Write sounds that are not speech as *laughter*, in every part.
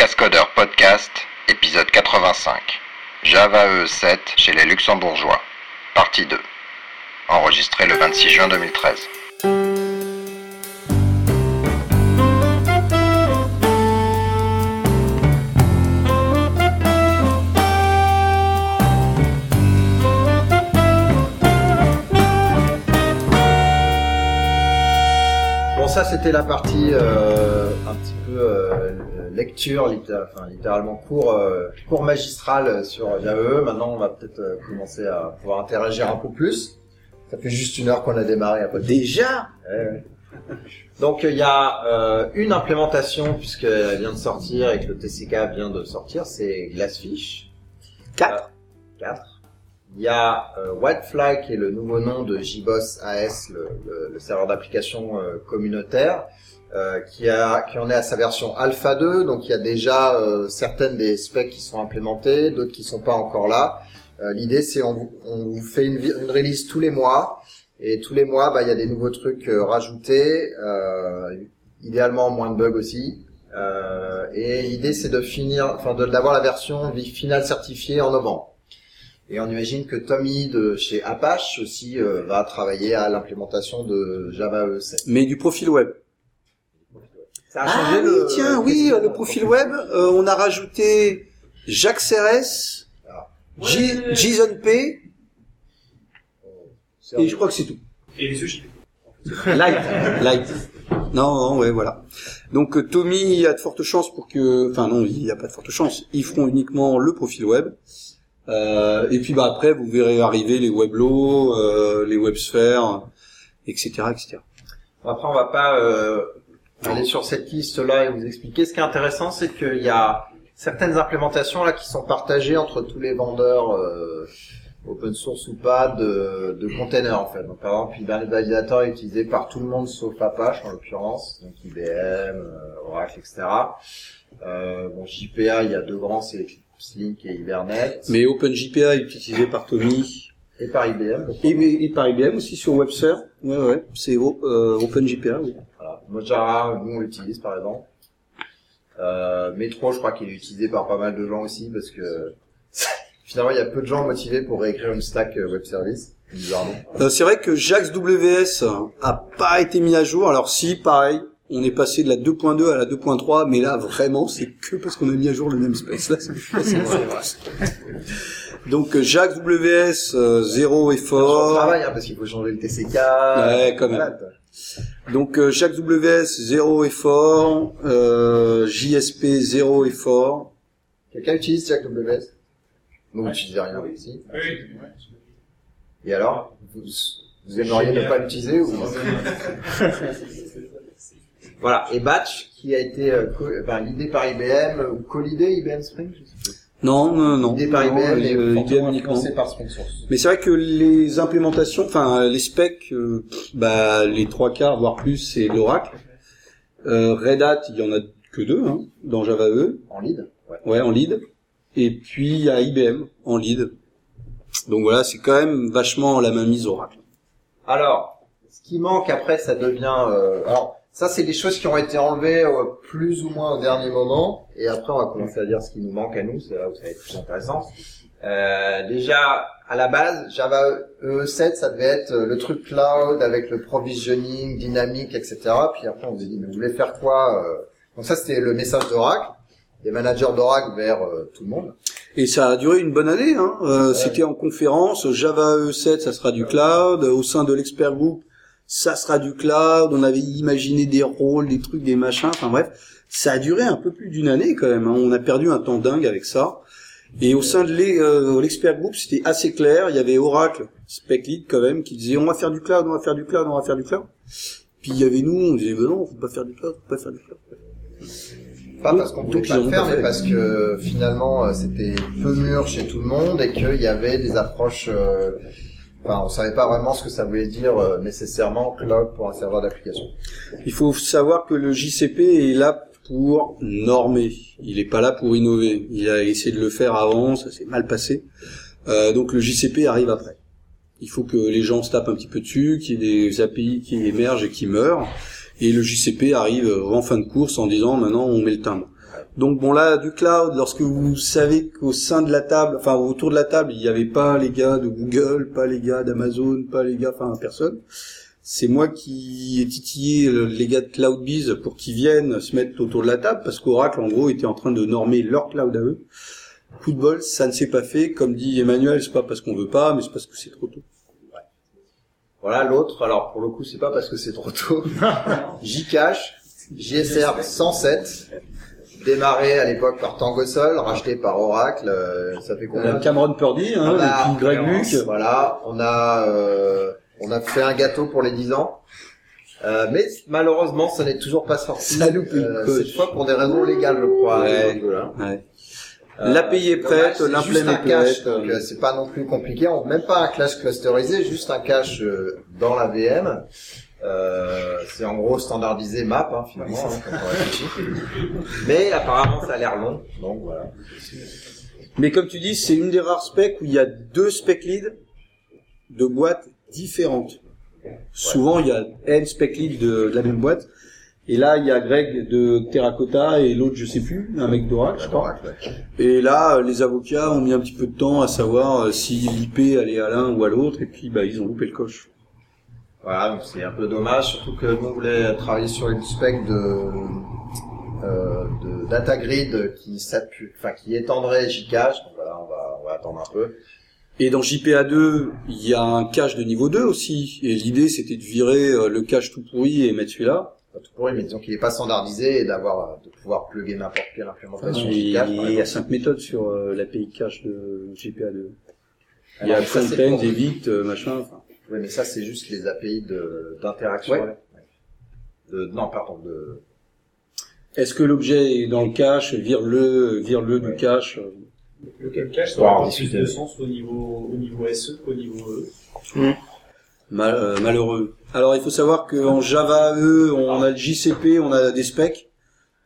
Cascodeur Podcast, épisode 85. Java E 7 chez les Luxembourgeois. Partie 2. Enregistré le 26 juin 2013. Bon, ça c'était la partie euh, un petit peu euh, lecture, enfin, littéralement cours, euh, cours magistral sur Java. E. Maintenant, on va peut-être euh, commencer à pouvoir interagir un peu plus. Ça fait juste une heure qu'on a démarré. Après. Déjà? Ouais. Donc il y a euh, une implémentation puisqu'elle vient de sortir et que le TCK vient de sortir, c'est Glassfish. 4. 4. Il y a euh, Whitefly qui est le nouveau nom de JBoss AS, le, le- le serveur d'application euh, communautaire, euh, qui, a, qui en est à sa version Alpha 2. Donc il y a déjà euh, certaines des specs qui sont implémentées, d'autres qui sont pas encore là. Euh, L'idée c'est on, on vous fait une, une release tous les mois et tous les mois bah, il y a des nouveaux trucs euh, rajoutés, euh, idéalement moins de bugs aussi. Et l'idée c'est de finir, enfin d'avoir la version finale certifiée en novembre. Et on imagine que Tommy de chez Apache aussi va travailler à l'implémentation de Java E E7. Mais du profil web. Ça a Ah oui, le- tiens, oui, le profil web, euh, on a rajouté Jacques Serres. J- Jason P, et je crois que c'est tout. Et les UJ. Light. Light. Non, non, ouais, voilà. Donc euh, Tommy a de fortes chances pour que, enfin non, il n'y a pas de fortes chances. Ils feront uniquement le profil web. Euh, et puis bah après, vous verrez arriver les weblots, euh, les websphères, etc., etc. Après, on va pas euh, aller sur cette liste-là et vous expliquer. Ce qui est intéressant, c'est qu'il y a certaines implémentations là qui sont partagées entre tous les vendeurs euh, open source ou pas de, de containers en fait. Donc par exemple, Hibernate Validator est utilisé par tout le monde sauf Apache en l'occurrence, donc IBM, euh, Oracle, etc. Euh, bon, JPA, il y a deux grands, c'est Slink et Hibernate, Mais OpenJPA est utilisé par Tommy et par IBM. et, et par IBM aussi sur WebSphere. Ouais, ouais, c'est euh, OpenJPA. Oui. Mojara, nous on l'utilise par exemple. Euh, Metro, je crois qu'il est utilisé par pas mal de gens aussi parce que *laughs* finalement il y a peu de gens motivés pour réécrire une stack euh, web service. Bizarrement. Euh, c'est vrai que JAX WS a pas été mis à jour. Alors si, pareil, on est passé de la 2.2 à la 2.3, mais là vraiment c'est que parce qu'on a mis à jour le namespace. Là, c'est *laughs* Donc euh, JAX WS euh, zéro effort. travail, hein, parce qu'il faut changer le TCK. Ouais, quand même. Donc euh, WS zéro effort. Euh, JSP zéro effort. Quelqu'un utilise Jack WS Vous n'utilisez rien ici. Oui. Et alors vous, vous aimeriez ne pas l'utiliser ou... Voilà. Et Batch, qui a été euh, l'idée par IBM, ou co-l'idée IBM Spring, je sais plus. Non, non, non. L'idée par Non, IBM et IBM uniquement. par Spring Source. Mais c'est vrai que les implémentations, enfin les specs, euh, bah les trois quarts voire plus c'est l'Oracle. Euh, Red Hat, il y en a que deux hein, dans Java E, En lead Ouais. ouais en lead. Et puis il y a IBM en lead. Donc voilà, c'est quand même vachement la mainmise Oracle. Alors, ce qui manque après, ça devient... euh, alors, ça, c'est des choses qui ont été enlevées euh, plus ou moins au dernier moment. Et après, on va commencer à dire ce qui nous manque à nous. C'est là où ça va être plus intéressant. Euh, déjà, à la base, Java E7, ça devait être euh, le truc cloud avec le provisioning dynamique, etc. Puis après, on s'est dit, mais vous voulez faire quoi euh? Donc ça, c'était le message d'Oracle, des managers d'Oracle vers euh, tout le monde. Et ça a duré une bonne année. Hein. Euh, C'était en conférence. Java E7, ça sera du cloud. Au sein de l'expert group, ça sera du cloud. On avait imaginé des rôles, des trucs, des machins. Enfin bref, ça a duré un peu plus d'une année quand même. hein. On a perdu un temps dingue avec ça. Et au sein de euh, l'expert group, c'était assez clair. Il y avait Oracle, Spec Lead quand même, qui disait on va faire du cloud, on va faire du cloud, on va faire du cloud. Puis il y avait nous, on disait ben non, faut pas faire du cloud, faut pas faire du cloud. Pas parce qu'on pouvait Donc, pas le faire, mais parce que finalement euh, c'était peu mûr chez tout le monde et qu'il y avait des approches. euh, Enfin, on savait pas vraiment ce que ça voulait dire euh, nécessairement cloud pour un serveur d'application. Il faut savoir que le JCP est là pour normer. Il n'est pas là pour innover. Il a essayé de le faire avant, ça s'est mal passé. Euh, donc le JCP arrive après. Il faut que les gens se tapent un petit peu dessus, qu'il y ait des API qui émergent et qui meurent. Et le JCP arrive en fin de course en disant maintenant on met le timbre. Donc bon là, du cloud, lorsque vous savez qu'au sein de la table, enfin autour de la table, il n'y avait pas les gars de Google, pas les gars d'Amazon, pas les gars, enfin personne. C'est moi qui ai titillé les gars de CloudBees pour qu'ils viennent se mettre autour de la table parce qu'Oracle en gros était en train de normer leur cloud à eux. Coup de bol, ça ne s'est pas fait. Comme dit Emmanuel, c'est pas parce qu'on veut pas, mais c'est parce que c'est trop tôt. Voilà l'autre. Alors pour le coup, c'est pas parce que c'est trop tôt. Jcache, JSR 107, démarré à l'époque par Tangosol, racheté par Oracle. euh, ça fait combien Cameron Purdy, hein, et puis Greg Luke. Voilà, on a euh, on a fait un gâteau pour les 10 ans. Euh, mais malheureusement, ça n'est toujours pas sorti. Ça loupe Euh, cette fois pour des raisons légales, je crois. Ouais. Ouais. Euh, L'API est prête, dommage, c'est l'implément est prête. euh, c'est pas non plus compliqué. On, même pas un cache clusterisé, juste un cache euh, dans la VM. Euh, c'est en gros standardisé map hein, finalement hein, quand on réfléchit. Mais apparemment ça a l'air long, donc voilà. Mais comme tu dis, c'est une des rares specs où il y a deux spec leads de boîtes différentes. Souvent, il y a N spec leads de, de la même boîte. Et là, il y a Greg de Terracotta et l'autre, je sais plus, un mec d'Oracle, je crois. Oracle, ouais. Et là, les avocats ont mis un petit peu de temps à savoir euh, si l'IP allait à l'un ou à l'autre, et puis bah, ils ont loupé le coche. Voilà, donc c'est un peu dommage, surtout que nous on voulait travailler sur une spec de, euh, de data grid qui s'appuie, enfin qui étendrait Jcache. Donc voilà, on va, on va attendre un peu. Et dans JPA2, il y a un cache de niveau 2 aussi. Et l'idée, c'était de virer euh, le cache tout pourri et mettre celui-là. Pas tout pourri, mais disons qu'il n'est pas standardisé et d'avoir, de pouvoir plugger n'importe quelle implémentation Et par il y a cinq méthodes sur euh, l'API cache de JPA2. Il y a Evit, euh, machin. enfin. Oui, mais ça c'est juste les API de, d'interaction. Ouais. non, pardon, de, Est-ce que l'objet est dans le cache, vire-le, vire-le Ouais. du cache euh, Lequel cache, ça aura plus de sens au niveau, au niveau SE qu'au niveau E. mal- euh, malheureux. Alors il faut savoir qu'en Java E, on a le JCP, on a des specs.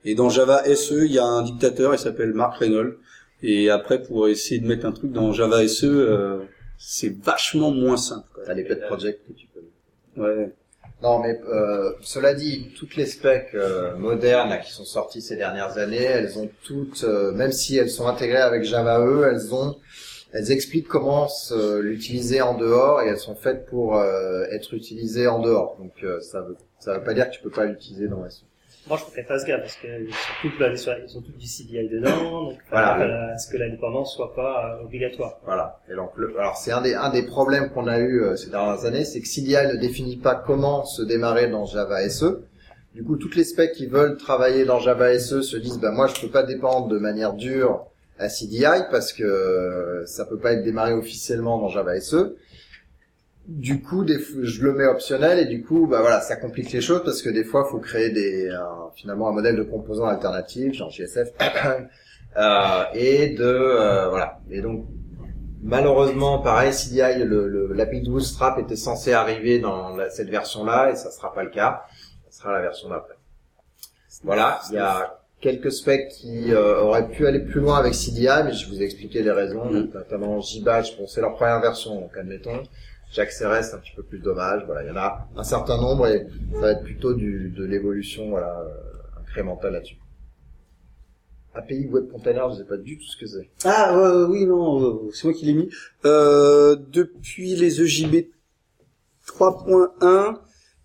Et dans Java SE, il y a un dictateur, il s'appelle Mark Reynolds. Et après, pour essayer de mettre un truc dans Java SE, euh, c'est vachement moins simple. quoi. t'as les pet projects que tu peux. Ouais. Non, mais euh, cela dit, toutes les specs euh, modernes là, qui sont sorties ces dernières années, elles ont toutes, euh, même si elles sont intégrées avec Java E, elles ont, elles expliquent comment se- l'utiliser en dehors et elles sont faites pour euh, être utilisées en dehors. Donc euh, ça veut, ça veut pas dire que tu peux pas l'utiliser dans SE. Moi, je préfère Fasga parce qu'ils sont toutes basées sur, ils ont toutes du CDI dedans, donc Voilà. à ce que la dépendance soit pas euh, obligatoire. Voilà. Et donc, le- alors c'est un des un des problèmes qu'on a eu euh, ces dernières années, c'est que CDI ne définit pas comment se démarrer dans Java SE. Du coup, toutes les specs qui veulent travailler dans Java SE se disent, bah moi je peux pas dépendre de manière dure à CDI parce que ça peut pas être démarré officiellement dans Java SE. Du coup, des, je le mets optionnel et du coup, bah voilà, ça complique les choses parce que des fois, faut créer des un- finalement un modèle de composants alternatif, genre JSF, *coughs* euh, et de euh, voilà. Et donc Malheureusement, pareil, CDI, le, le, l'API de Bootstrap était censé arriver dans la- cette version-là et ça sera pas le cas. Ça sera la version d'après. Voilà, il y a quelques specs qui euh, auraient pu aller plus loin avec CDI, mais je vous ai expliqué les raisons, Mm. notamment JBatch, bon, c'est leur première version, donc admettons. JaxRS, c'est un petit peu plus dommage. Voilà, il y en a un certain nombre et ça va être plutôt du, de l'évolution voilà, euh, incrémentale là-dessus. API Web Container, je sais pas du tout ce que c'est. Ah euh, oui non, euh, c'est moi qui l'ai mis. Euh, depuis les E EJB 3.1,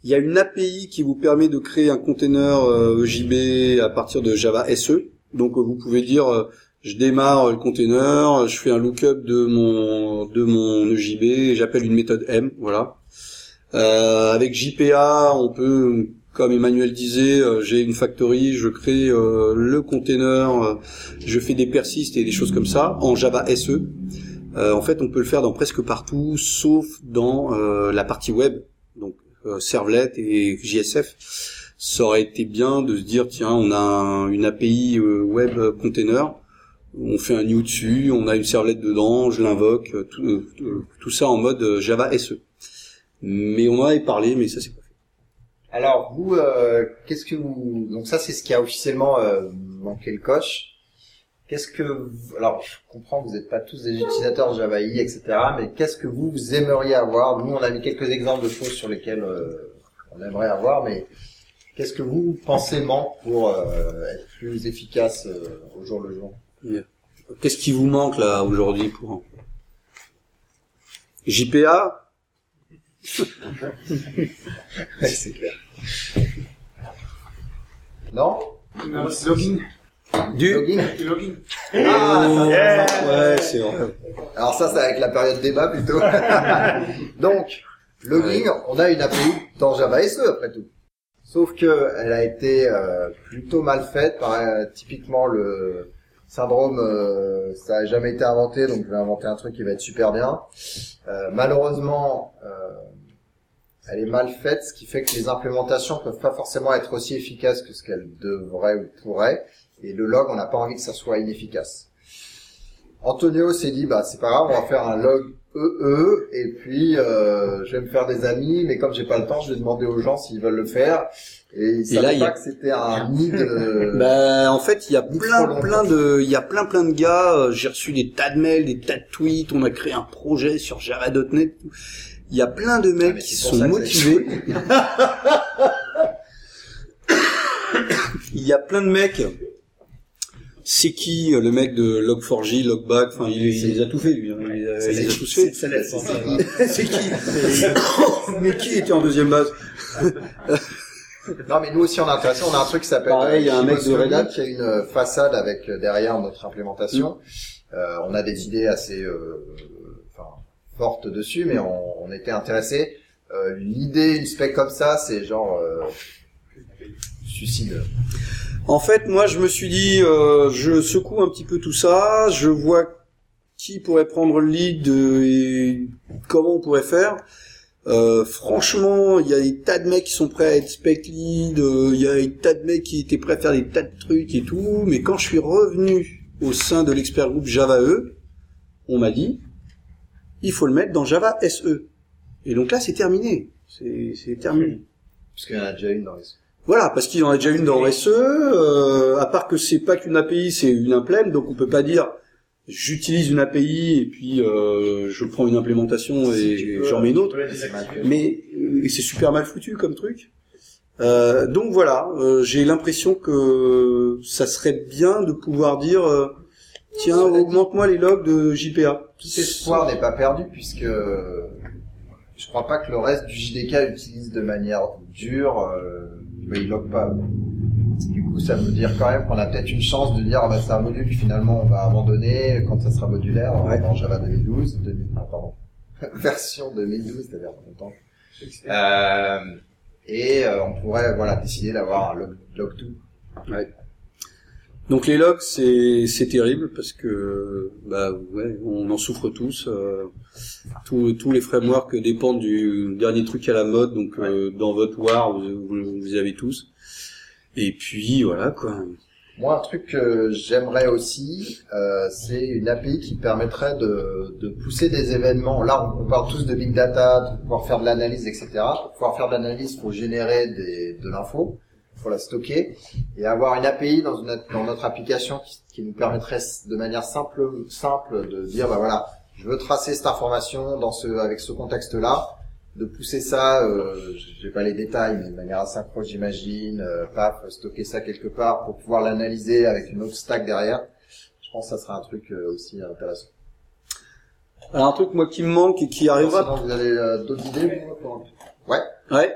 il y a une API qui vous permet de créer un container euh, EJB à partir de Java SE. Donc vous pouvez dire je démarre le container, je fais un lookup de mon de mon EJB, j'appelle une méthode M, voilà. Euh, avec JPA, on peut, comme Emmanuel disait, euh, j'ai une factory, je crée euh, le container, euh, je fais des persistes et des choses comme ça en Java SE. Euh, en fait, on peut le faire dans presque partout, sauf dans la partie web, donc servlet et JSF. Ça aurait été bien de se dire tiens, on a un- une API web container, on fait un new dessus, on a une servlette dedans, je l'invoque, euh, tout, euh, tout- tout ça en mode euh, Java SE. Mais on en avait parlé, mais ça c'est pas fait. Alors vous, euh, qu'est-ce que vous donc ça c'est ce qui a officiellement euh, manqué le coche. Qu'est-ce que vous- alors je comprends que vous n'êtes pas tous des utilisateurs Java EE, etc. Mais qu'est-ce que vous, aimeriez avoir? Nous on a mis quelques exemples de choses sur lesquelles euh, on aimerait avoir, mais Qu'est-ce que vous pensez manque pour euh, être plus efficace euh, au jour le jour? Qu'est-ce qui vous manque là aujourd'hui pour JPA *laughs* Ouais, c'est clair. Non? Login. Du? Login Login. Ah, ça, Yeah. ça, ça. Ouais, c'est vrai. Alors ça, c'est avec la période débat plutôt. *laughs* Donc, logging, on a une API dans Java SE après tout. Sauf que elle a été euh, plutôt mal faite par euh, typiquement le syndrome euh, ça a jamais été inventé donc je vais inventer un truc qui va être super bien. Euh, malheureusement euh, elle est mal faite ce qui fait que les implémentations peuvent pas forcément être aussi efficaces que ce qu'elles devraient ou pourraient et le log on n'a pas envie que ça soit inefficace. Antonio s'est dit bah c'est pas grave, on va faire un log EE et puis euh, je vais me faire des amis, mais comme j'ai pas le temps, je vais demander aux gens s'ils veulent le faire. Et ils là, savaient il y pas a- que c'était un nid de. *laughs* Bah, en fait, il y a plein, plein de, il y a plein, plein de gars. euh, J'ai reçu des tas de mails, des tas de tweets. On a créé un projet sur Java.net. Il y a plein de mecs Ah, qui sont motivés. *laughs* *laughs* Il y a plein de mecs. C'est qui euh, le mec de Log4j, Logback Enfin, il, il les a tout fait lui. hein. Il, a- il les a tous fait. C'est *laughs* qui? Mais qui était en deuxième base? *laughs* Non, mais nous aussi on est intéressé. On a un truc qui s'appelle. Pareil, il y a un mec Chibos de Red Hat. qui a une euh, façade avec euh, derrière notre implémentation. Euh, on a des idées assez, euh, enfin, fortes dessus, mais on, on était intéressé. Euh, L'idée, une spec comme ça, c'est genre euh, suicide. En fait, moi, je me suis dit, euh, je secoue un petit peu tout ça, je vois qui pourrait prendre le lead euh, et comment on pourrait faire. Euh, franchement, il y a des tas de mecs qui sont prêts à être spec lead, il y a des tas de mecs qui étaient prêts à faire des tas de trucs et tout, mais quand je suis revenu au sein de l'expert groupe Java E, on m'a dit, il faut le mettre dans Java SE. Et donc là, c'est terminé. C'est terminé. Parce qu'il y en a déjà une dans les. Voilà, parce qu'il en a déjà une dans SE, euh, à part que c'est pas qu'une API, c'est une implème, donc on peut pas dire j'utilise une API et puis euh, je prends une implémentation et j'en mets une autre. Mais euh, c'est super mal foutu comme truc. Euh, donc voilà, euh, j'ai l'impression que ça serait bien de pouvoir dire euh, tiens, augmente-moi les logs de JPA. Tout espoir n'est pas perdu puisque je crois pas que le reste du JDK utilise de manière dure, euh, mais il log pas. Du coup, ça veut dire quand même qu'on a peut-être une chance de dire, ah bah, c'est un module finalement on va abandonner quand ça sera modulaire Ouais. dans Java 2012, 2000, ah, pardon, *laughs* version 2012, c'est-à-dire pas longtemps. Euh, et euh, on pourrait voilà décider d'avoir un log, log 2. Donc les logs c'est c'est terrible parce que bah ouais on en souffre tous. euh, tous tous les frameworks dépendent du dernier truc à la mode donc euh, dans votre war vous, vous, vous avez tous. Et puis voilà quoi. Moi, un truc que j'aimerais aussi, euh, c'est une API qui permettrait de, de pousser des événements. Là, on, on parle tous de big data, de pouvoir faire de l'analyse, etc. Pour pouvoir faire de l'analyse, il faut générer des, de l'info, il faut la stocker, et avoir une API dans, une, dans notre application qui, qui nous permettrait de manière simple, simple de dire, bah voilà, je veux tracer cette information dans ce, avec ce contexte-là, de pousser ça, euh, j'ai pas les détails, mais de manière asynchrone, j'imagine, euh, paf, stocker ça quelque part pour pouvoir l'analyser avec une autre stack derrière. Je pense que ça sera un truc euh, aussi intéressant. Alors un truc moi qui me manque et qui arrivera. Sinon, vous avez euh, d'autres idées pour- Ouais. Ouais.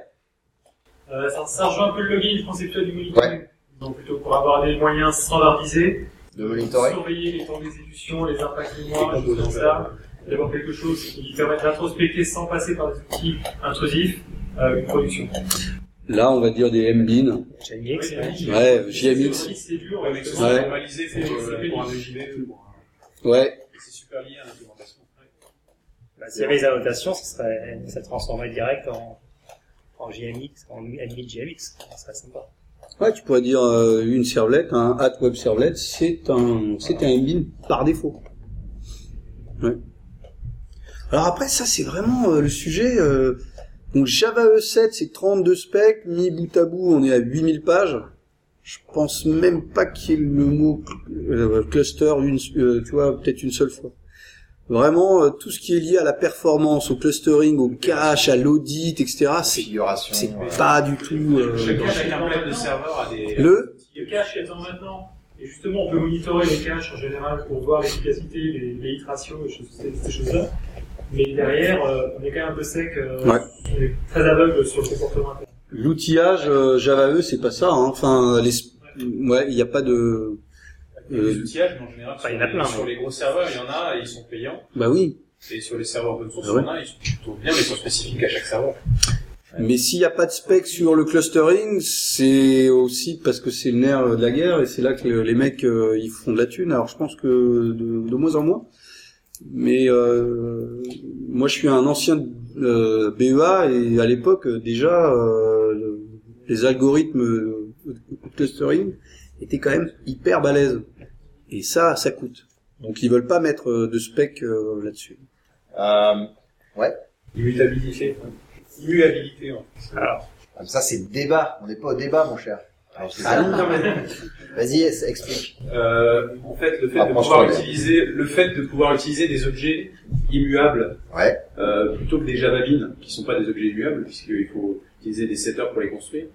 Euh, ça, ça rejoint un peu le login conceptuel du monitoring. Ouais. Donc plutôt pour avoir des moyens standardisés, De monitoring. surveiller les temps d'exécution, les impacts mémoire, des choses comme ça, d'avoir quelque chose qui permet d'introspecter sans passer par des outils intrusifs euh, une production. Là on va dire des MBIN. JMX, Ouais, JMX. c'est- dur, Ouais, mais Ouais. c'est normalisé pour, euh, pour un EJB, pour un- Ouais. c'est super lié à l'implémentation. Bah, S'il y avait les annotations, ça serait, ça transformerait direct en, en JMX, en admin JMX. Ça serait sympa. Ouais, tu pourrais dire euh, une servlet, un at web servlet, c'est un c'est un MBIN par défaut. Ouais. Alors après ça c'est vraiment euh, le sujet euh, donc Java E7 c'est 32 specs, mis bout à bout, on est à 8000 pages. Je pense même pas qu'il y ait le mot euh, cluster une tu vois peut-être une seule fois. Vraiment, euh, tout ce qui est lié à la performance, au clustering, au cache, à l'audit, etc., c'est c'est pas du tout... euh, avec un bled de serveur a des. Le Le cache est en maintenant. Et justement, on peut monitorer les caches en général pour voir l'efficacité, les, les hit ratios, ces, ces choses-là. Mais derrière, euh, on est quand même un peu sec. euh, Ouais. On est très aveugle sur le comportement. L'outillage euh, Java E, c'est pas ça. Hein. Enfin, les... ouais, il n'y a pas de... A des outillages, mais en général, sur, il y en a les, plein, sur mais- les gros serveurs, il y en a et ils sont payants. Bah oui. Et sur les serveurs open source, Ah ouais. il y en a, ils sont plutôt bien, mais ils sont spécifiques à chaque serveur. Mais s'il n'y a pas de spec sur le clustering, c'est aussi parce que c'est le nerf de la guerre et c'est là que les mecs euh, ils font de la thune. Alors je pense que de, de moins en moins. Mais euh, moi je suis un ancien euh, BEA et à l'époque euh, déjà euh, le- les algorithmes de clustering étaient quand même hyper balèzes. Et ça, ça coûte. Donc ils veulent pas mettre euh, de spec euh, là-dessus. euh, Immutabilité. Immuabilité. Alors, comme ça, c'est le débat. On n'est pas au débat, mon cher. Alors, Ah non, mais- Vas-y, explique. Euh, en fait, le fait Ah, de pouvoir ouais. utiliser, le fait de pouvoir utiliser des objets immuables, Ouais. euh, plutôt que des Java Beans, qui sont pas des objets immuables, puisqu'il faut utiliser des setters pour les construire.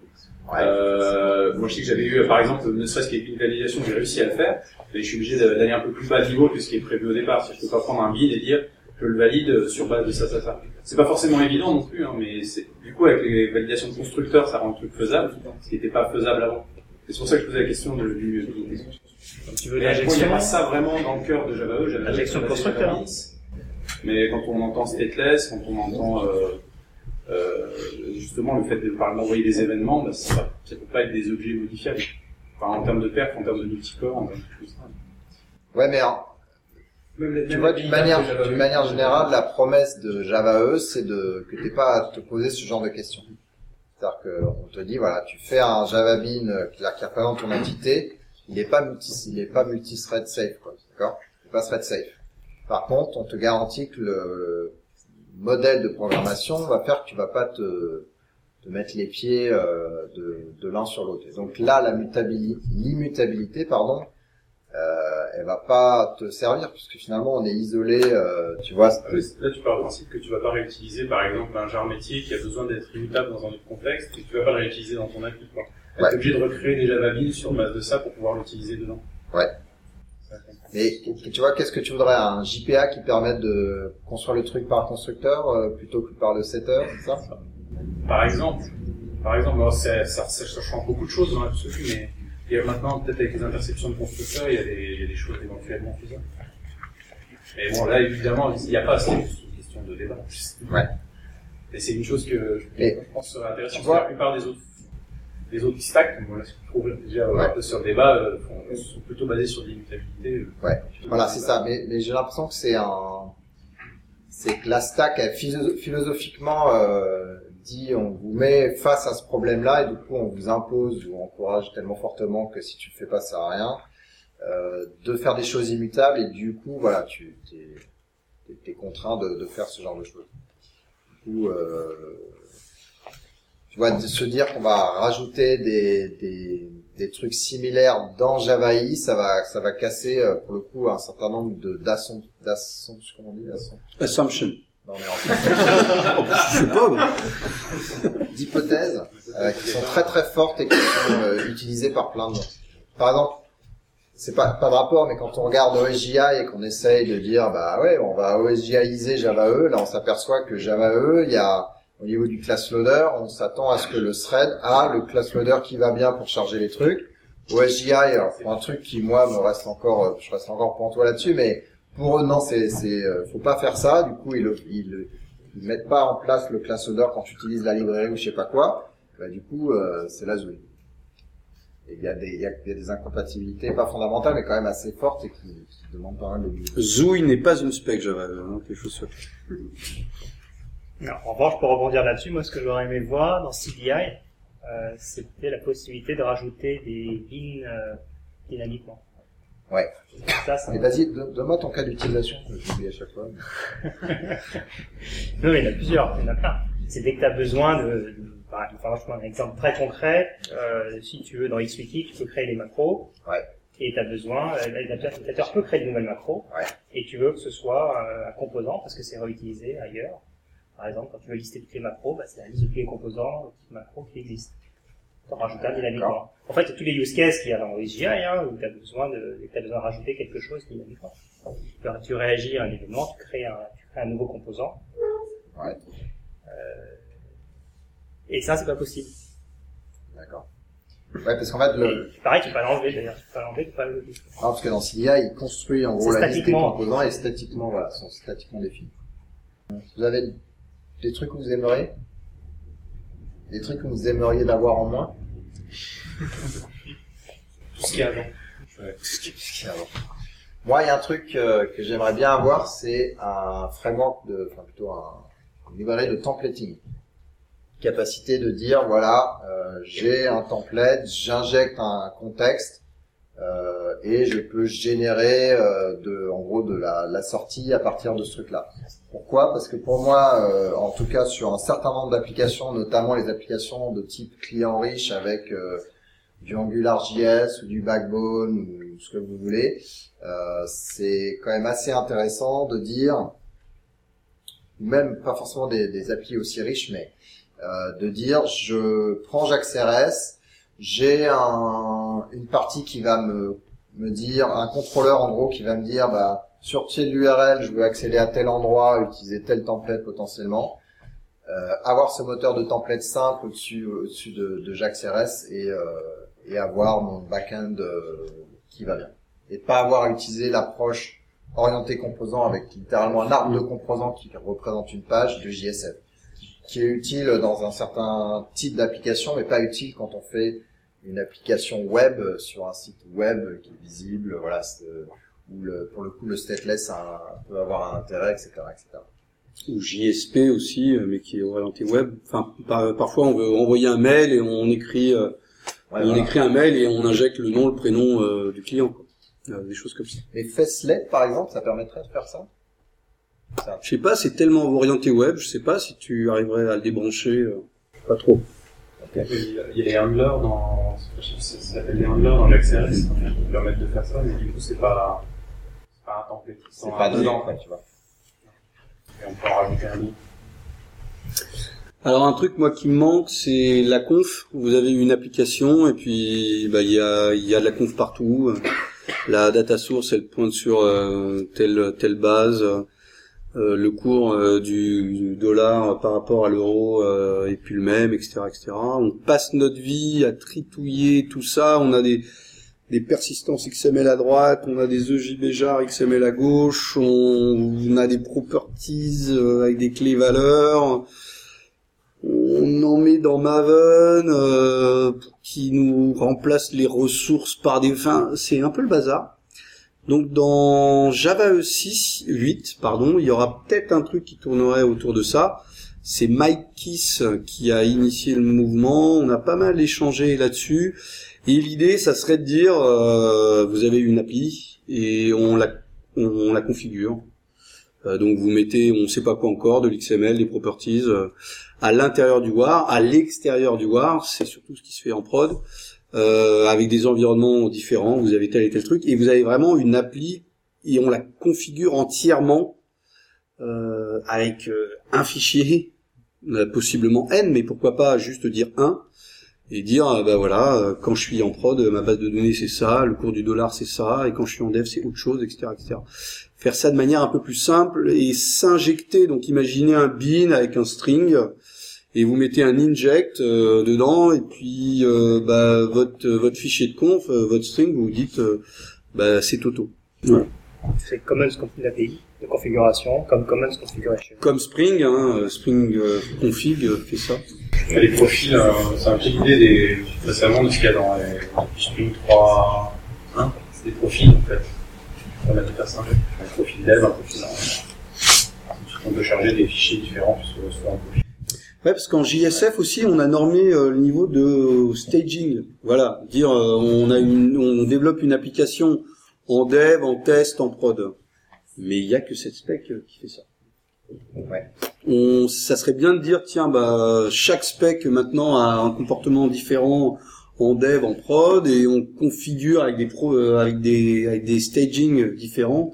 Ouais. Euh, moi, je sais que j'avais eu, par exemple, ne serait-ce qu'avec une validation, j'ai réussi à le faire, mais je suis obligé d'aller un peu plus bas niveau que ce qui est prévu au départ. Que je peux pas prendre un bin et dire, je le valide sur base de ça, ça, ça. C'est pas forcément évident non plus, hein, mais c'est, du coup, avec les validations de constructeurs, ça rend le truc faisable, ce qui n'était pas faisable avant. C'est pour ça que je posais la question de l'immuabilité. comme tu veux bon, il n'y l'injection, a pas ça vraiment dans le cœur de Java E. L'injection constructeur. Mais quand on entend stateless, quand on entend euh, justement le fait de par d'envoyer des événements, bah, ça ne peut pas être des objets modifiables. Enfin, en termes de perf, en termes de multicore, en termes de tout ça. Ouais, mais tu vois, d'une manière, Java E. d'une manière générale, la promesse de Java E, c'est de que t'aies pas à te poser ce genre de questions. C'est-à-dire que on te dit, voilà, tu fais un Java Bean euh, qui, qui représente ton entité, il est pas multi, il est pas multi-thread safe, quoi. D'accord? Il est pas thread safe. Par contre, on te garantit que le modèle de programmation va faire que tu vas pas te, te mettre les pieds euh, de, de l'un sur l'autre. Et donc là, la mutabilité, l'immutabilité, pardon, euh, elle va pas te servir puisque finalement on est isolé, euh, tu vois. Plus, Là, tu pars du principe que tu vas pas réutiliser, par exemple, un jar métier qui a besoin d'être immutable dans un autre contexte, et que tu vas pas le réutiliser dans ton appli, quoi. Tu Ouais. es obligé de recréer des Java sur base de ça pour pouvoir l'utiliser dedans. Ouais. Mais tu vois, qu'est-ce que tu voudrais Un JPA qui permette de construire le truc par constructeur euh, plutôt que par le setter, c'est ça? Par exemple, par exemple, alors ça, ça, ça, ça change beaucoup de choses dans l'absolu, mais il y a maintenant, peut-être avec les interceptions de constructeurs, il y a des, il y a des choses éventuellement faisables. Mais bon, là, évidemment, il n'y a pas, c'est une question de débat. Ouais. Et c'est une chose que je, pense serait intéressante. Vois- la plupart des autres, des autres stacks, voilà, ce que je trouve déjà euh, Ouais. un peu sur le débat, euh, sont plutôt basés sur l'immutabilité. euh. Ouais. Voilà, c'est ça. Mais, mais j'ai l'impression que c'est un, c'est que la stack, elle, philo- philosophiquement, euh, dit, on vous met face à ce problème-là et du coup, on vous impose ou encourage tellement fortement que si tu le fais pas, ça sert à rien, euh, de faire des choses immutables et du coup, voilà, tu t'es, t'es- t'es contraint de, de faire ce genre de choses. Du coup, euh, tu vois, de se dire qu'on va rajouter des, des, des trucs similaires dans Java ça va, ça va casser, euh, pour le coup, un certain nombre de, d'assons, comment on dit? Assumption. Non, mais *laughs* en fait, Je sais pas. mais- d'hypothèses, euh, qui sont très très fortes et qui sont euh, utilisées par plein de gens. Par exemple, c'est pas, pas de rapport, mais quand on regarde OSGI et qu'on essaye de dire, bah ouais, on va OSGIiser Java E, là on s'aperçoit que Java E, il y a, au niveau du class loader, on s'attend à ce que le thread a le class loader qui va bien pour charger les trucs. OSGI, alors, pour un truc qui, moi, me reste encore, euh, je reste encore pantois là-dessus, mais pour eux, non, c'est, c'est, euh, faut pas faire ça. Du coup, ils, ils, ils mettent pas en place le class loader quand tu utilises la librairie ou je sais pas quoi. Bah, du coup, euh, c'est la zouille. Il y a des, il y a, des incompatibilités, pas fondamentales, mais quand même assez fortes et qui, qui demandent pas mal de Zooey n'est pas une spec Java, hein, quelque chose soit. Non, en revanche, pour rebondir là-dessus, moi, ce que j'aurais aimé voir dans CDI, euh, c'était la possibilité de rajouter des bins euh, dynamiquement. Ouais. Ça, ça... Et vas-y, don- donne-moi ton cas d'utilisation, j'oublie à chaque fois. *laughs* Non, mais il y en a plusieurs, il y en a plein. C'est dès que tu as besoin de, de par- enfin, je prends un exemple très concret, euh, si tu veux dans XWiki, tu peux créer les macros. Ouais. Et tu as besoin, euh, l'adaptateur peut créer de nouvelles macros, Ouais. et tu veux que ce soit euh, un composant parce que c'est réutilisé ailleurs. Par exemple, quand tu veux lister toutes les macros, bah, c'est la liste de tous les composants, les macros qui existent. T'en rajoutes un dynamiquement. En fait, tous les use cases qu'il y a dans OSGI, hein, où tu as besoin de, t'as besoin de rajouter quelque chose dynamiquement. Tu, tu réagis à un événement, tu crées un, tu crées un nouveau composant. Ouais. Euh, et ça, c'est pas possible. D'accord. Ouais, parce qu'en fait, le, Et pareil, tu peux pas l'enlever d'ailleurs. Tu peux pas l'enlever, tu peux pas le non, parce que dans CDI, il construit en gros la liste des composants et statiquement, voilà, sont statiquement définis. Vous avez des trucs que vous aimeriez? Des trucs que vous aimeriez d'avoir en moins? Tout ce qu'il y a avant. Moi, il y a un truc euh, que j'aimerais bien avoir, c'est un framework de, enfin plutôt un, une librairie de templating. Capacité de dire, voilà, euh, j'ai un template, j'injecte un contexte euh, et je peux générer euh, de, en gros, de la, la sortie à partir de ce truc-là. Pourquoi? Parce que pour moi, euh, en tout cas sur un certain nombre d'applications, notamment les applications de type client riche avec euh, du AngularJS ou du Backbone ou ce que vous voulez, euh, c'est quand même assez intéressant de dire, même pas forcément des, des applis aussi riches, mais euh, de dire je prends JAX-RS, j'ai un, une partie qui va me, me dire, un contrôleur en gros qui va me dire bah, sur tel URL je veux accéder à tel endroit, utiliser tel template potentiellement, euh, avoir ce moteur de template simple au-dessus au-dessus de, de JAX-RS et, euh, et avoir mon back-end euh, qui va bien. Et pas avoir à utiliser l'approche orientée composant avec littéralement un arbre de composants qui représente une page de JSF, qui est utile dans un certain type d'application, mais pas utile quand on fait une application web sur un site web qui est visible, voilà, où le, pour le coup le stateless a- peut avoir un intérêt, etc., etc. ou JSP aussi, euh, mais qui est orienté web. Enfin, par- parfois on veut envoyer un mail et on écrit, euh, Ouais, on voilà. écrit un mail et on injecte le nom, le prénom euh, du client, quoi. Euh, des choses comme ça. Mais Facelet, par exemple, ça permettrait de faire ça? Je sais pas, c'est tellement orienté web, je sais pas si tu arriverais à le débrancher. euh, pas trop. Il y a- il y a les handlers dans, je sais pas si ça s'appelle les handlers dans JAX-RS, qui permettent de faire ça, mais du coup, c'est pas, pas un template. C'est pas dedans, quoi, tu vois. Et on peut en rajouter un autre. Alors un truc moi qui me manque, c'est la conf. Vous avez une application et puis bah il y a il y a de la conf partout. La data source elle pointe sur euh, telle telle base. Euh, le cours euh, du, dollar par rapport à l'euro euh, est plus le même, etc., etc. On passe notre vie à tritouiller tout ça. On a des des persistances XML à droite, on a des E EJBjar XML à gauche, on, a des properties euh, avec des clés valeurs. On en met dans Maven euh, qui nous remplace les ressources par des enfin c'est un peu le bazar. Donc dans Java E 6 8 pardon il y aura peut-être un truc qui tournerait autour de ça. C'est Mike Kiss qui a initié le mouvement. On a pas mal échangé là-dessus et l'idée ça serait de dire euh, vous avez une appli et on la on, la configure. Euh, donc vous mettez on sait pas quoi encore de l'XML des properties euh, à l'intérieur du WAR, à l'extérieur du WAR, c'est surtout ce qui se fait en prod, avec des environnements différents, vous avez tel et tel truc, et vous avez vraiment une appli, et on la configure entièrement avec un fichier, possiblement n, mais pourquoi pas juste dire 1, et dire, euh, bah voilà, euh, quand je suis en prod, euh, ma base de données c'est ça, le cours du dollar c'est ça, et quand je suis en dev c'est autre chose, etc., etc. Faire ça de manière un peu plus simple et s'injecter, donc imaginez un bin avec un string, et vous mettez un inject euh, dedans et puis euh, bah, votre votre fichier de conf, euh, votre string, vous dites euh, bah, c'est Toto. C'est Commons Config API de configuration, comme Commons Configuration. Comme Spring, hein, euh, Spring euh, config euh, fait ça. Les profils, c'est un peu l'idée des, récemment de ce qu'il y a dans les Spring 3, hein, c'est des profils, en fait. On a à ça. Un profil dev, un profil, on peut charger des fichiers différents sur, un profil. Ouais, parce qu'en JSF aussi, on a normé euh, le niveau de staging. Voilà, dire euh, on a une, on développe une application en dev, en test, en prod. Mais il y a que cette spec euh, qui fait ça. Ouais. On, ça serait bien de dire tiens bah chaque spec maintenant a un comportement différent en dev, en prod, et on configure avec des pro, euh, avec des avec des staging différents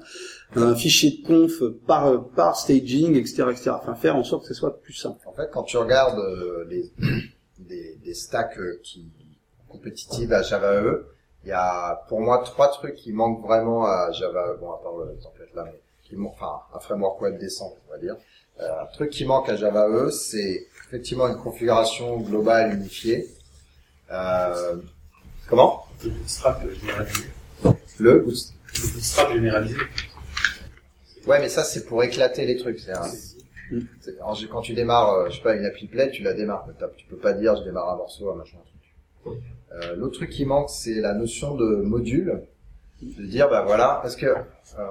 un fichier de conf par par staging, etc., etc. Enfin, faire en sorte que ce soit plus simple. En fait, quand tu regardes euh, les, *clears throat* des, des stacks euh, qui compétitives à Java EE, il y a pour moi trois trucs qui manquent vraiment à Java, bon à part le template là, mais qui enfin un framework web décent, on va dire. Euh, un truc qui manque à Java EE, c'est effectivement une configuration globale unifiée. Euh, comment? Le bootstrap généralisé. Le bootstrap. Le bootstrap généralisé. Ouais, mais ça c'est pour éclater les trucs. C'est un- alors, quand tu démarres, euh, je sais pas, une appli-play, tu la démarres. Tu peux pas dire je démarre un morceau, un machin, un truc. Euh, L'autre truc qui manque, c'est la notion de module. De dire, bah voilà, parce que euh,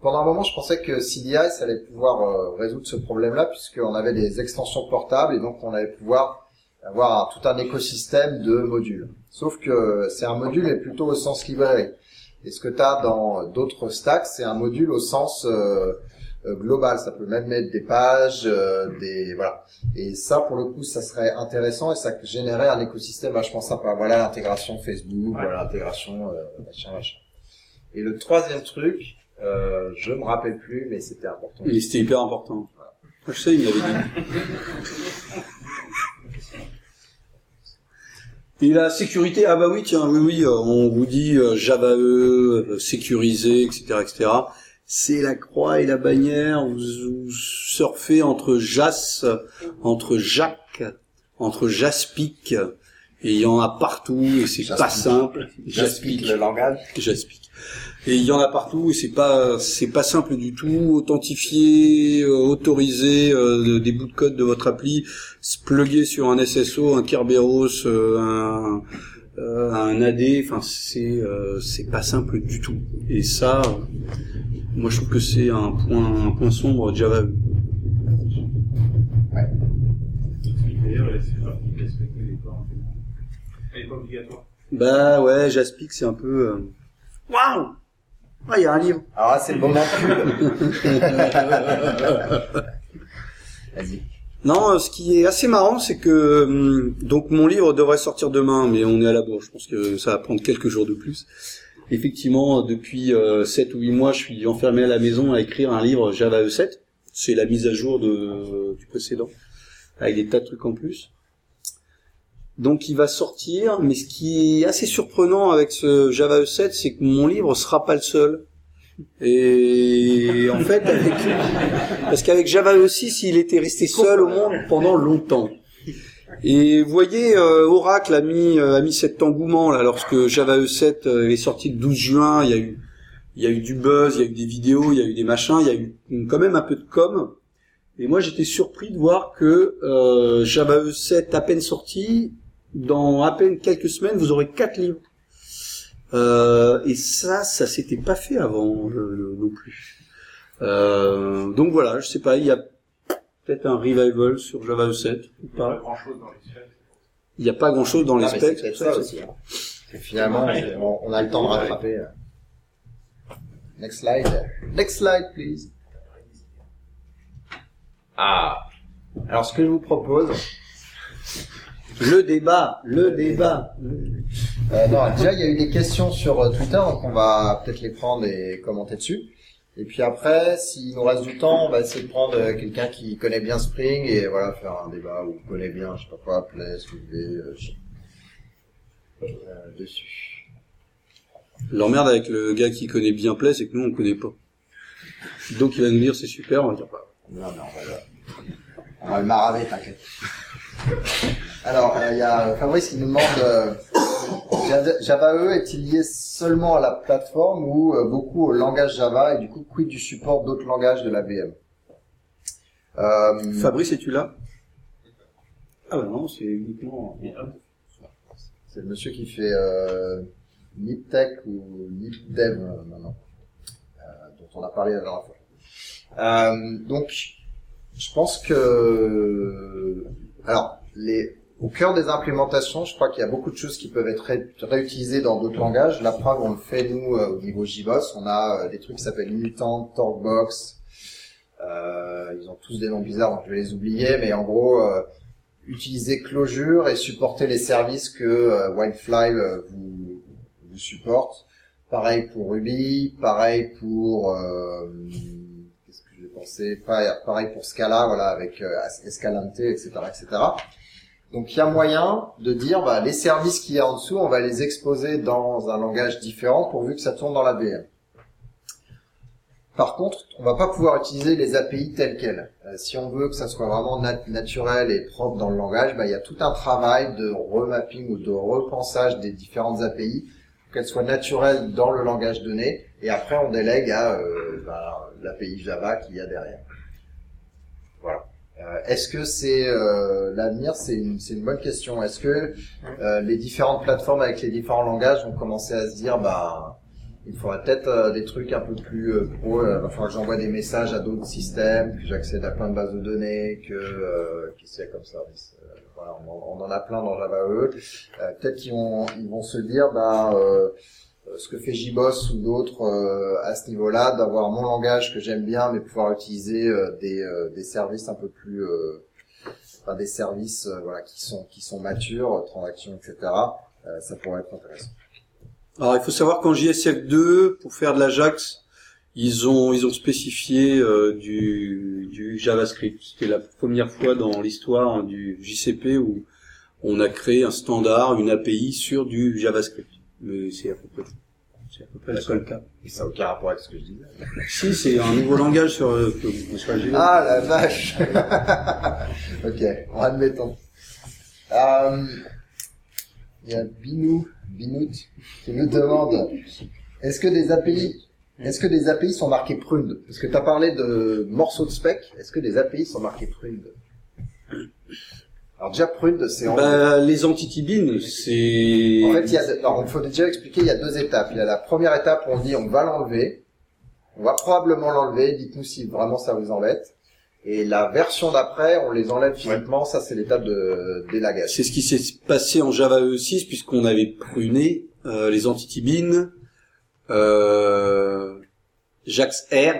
pendant un moment, je pensais que CDI, ça allait pouvoir euh, résoudre ce problème-là, puisqu'on avait des extensions portables et donc on allait pouvoir avoir tout un écosystème de modules. Sauf que c'est un module et plutôt au sens librairie. Et ce que tu as dans d'autres stacks, c'est un module au sens euh, global. Ça peut même mettre des pages, euh, des voilà. Et ça, pour le coup, ça serait intéressant et ça générait un écosystème vachement sympa. Voilà l'intégration Facebook, Ouais. voilà l'intégration euh, machin machin. Et le troisième truc, euh, je me rappelle plus, mais c'était important. Et c'était hyper important. Je sais, il m'avait dit. *laughs* Et la sécurité, ah bah oui, tiens, oui, oui, euh, on vous dit euh, Java E, euh, sécurisé, etc., etc. C'est la croix et la bannière, vous, vous surfez entre JAS, entre Jacques, entre Jaspic, et il y en a partout, et c'est Jaspic. pas simple. J'explique le langage. J'explique. Et il y en a partout et c'est pas c'est pas simple du tout. Authentifier, euh, autoriser euh, de- des bouts de code de votre appli, se plugger sur un SSO, un Kerberos, euh, un euh, un AD. Enfin c'est euh, c'est pas simple du tout. Et ça, moi je trouve que c'est un point un point sombre de Java. D'ailleurs, pas obligatoire. Bah ouais, Jaspic c'est un peu. euh, Waouh. Ah il y a un livre. Alors là, c'est le moment pub. *laughs* Vas-y. Non, euh, ce qui est assez marrant, c'est que hum, donc mon livre devrait sortir demain, mais on est à la bourre. Je pense que ça va prendre quelques jours de plus. Effectivement, depuis euh, 7 ou 8 mois, je suis enfermé à la maison à écrire un livre Java E7. C'est la mise à jour du précédent, avec des tas de trucs en plus. Donc il va sortir, mais ce qui est assez surprenant avec ce Java E7, c'est que mon livre sera pas le seul. Et en fait, avec, parce qu'avec Java E6, il était resté seul au monde pendant longtemps. Et vous voyez, euh, Oracle a mis, euh, a mis cet engouement là lorsque Java E7 euh, est sorti le 12 juin. Il y a eu, il y a eu du buzz, il y a eu des vidéos, il y a eu des machins, il y a eu quand même un peu de com. Et moi, j'étais surpris de voir que euh, Java E7 à peine sorti, dans à peine quelques semaines, vous aurez quatre livres. Euh, et ça, ça s'était pas fait avant le- non plus. Euh, donc voilà, je sais pas, il y a peut-être un revival sur Java E7 ou Il n'y a pas pas. grand chose dans les specs. Il n'y a pas grand chose dans les specs. c'est ça aussi. hein. Et finalement, on, on a le temps de rattraper. euh. Next slide. Next slide, please. Ah. Alors, ce que je vous propose, Le débat, le débat. Euh, non, déjà il y a eu des questions sur euh, Twitter, donc on va peut-être les prendre et commenter dessus. Et puis après, s'il nous reste du temps, on va essayer de prendre euh, quelqu'un qui connaît bien Spring et voilà faire un débat ou connaît bien, je sais pas quoi, Place, UV, euh, euh, dessus. L'emmerde avec le gars qui connaît bien Play, c'est que nous on connaît pas. Donc il va nous dire c'est super, on va dire pas. Non, mais on va on va le maraver, t'inquiète. Alors, euh, il y a Fabrice qui nous demande euh, Java- E est-il lié seulement à la plateforme ou euh, beaucoup au langage Java et du coup quid du support d'autres langages de la VM? Euh, Fabrice, es-tu là? Ah bah non, c'est uniquement. C'est le monsieur qui fait euh, NipTech ou NipDev euh, maintenant, euh, dont on a parlé la dernière fois. Euh, donc, je pense que, alors, au cœur des implémentations, je crois qu'il y a beaucoup de choses qui peuvent être ré- réutilisées dans d'autres langages. La preuve, on le fait nous euh, au niveau JBoss. On a euh, des trucs qui s'appellent Mutant, Talkbox. Euh, ils ont tous des noms bizarres, donc je vais les oublier. Mais en gros, euh, utiliser Clojure et supporter les services que euh, vous, vous supporte. Pareil pour Ruby, pareil pour penser, pareil, pour Scala, voilà avec euh, Escalante, etc., etc. Donc il y a moyen de dire bah, les services qu'il y a en dessous, on va les exposer dans un langage différent pourvu que ça tourne dans la VM. Par contre, on va pas pouvoir utiliser les API telles quelles. Euh, si on veut que ça soit vraiment nat- naturel et propre dans le langage, bah, il y a tout un travail de remapping ou de repensage des différentes API pour qu'elles soient naturelles dans le langage donné. Et après, on délègue à euh, bah, l'API Java qu'il y a derrière. Voilà. Euh, Est-ce que c'est euh, l'avenir C'est une, une bonne question. Est-ce que euh, les différentes plateformes avec les différents langages vont commencer à se dire, bah, il faudrait peut-être euh, des trucs un peu plus euh, pro. Il va falloir que j'envoie des messages à d'autres systèmes, que j'accède à plein de bases de données, que euh, qu'est-ce qu'il y a comme service Voilà, on, en- on en a plein dans Java EE. Euh, peut-être qu'ils vont ils vont se dire, bah euh, ce que fait JBoss ou d'autres euh, à ce niveau-là, d'avoir mon langage que j'aime bien, mais pouvoir utiliser euh, des, euh, des services un peu plus, euh, enfin, des services euh, voilà qui sont qui sont matures, transactions, etc. Euh, ça pourrait être intéressant. Alors il faut savoir qu'en JSF2, pour faire de l'Ajax, ils ont ils ont spécifié euh, du, du JavaScript. C'était la première fois dans l'histoire du JCP où on a créé un standard, une API sur du JavaScript. Mais c'est à peu près c'est à peu près le seul cas. Et ça n'a aucun rapport avec ce que je disais. Si c'est un nouveau langage sur euh, sur JVM. Ah la vache *laughs* Ok, en admettons. Euh, Il y a Binou, Binout, qui nous demande est-ce que des API, est-ce que des API sont marquées pruned Parce que tu as parlé de morceaux de spec, est-ce que des API sont marquées pruned Alors déjà pruned, c'est en Bah, les entity bin, c'est En fait, il y a, alors, il faut déjà expliquer, il y a deux étapes. Il y a la première étape où on dit on va l'enlever. On va probablement l'enlever. Dites-nous si vraiment ça vous embête. Et la version d'après, on les enlève physiquement. Ça, c'est l'étape de d'élagage. C'est ce qui s'est passé en Java E6 puisqu'on avait pruné euh, les entity bin, euh, Jax R,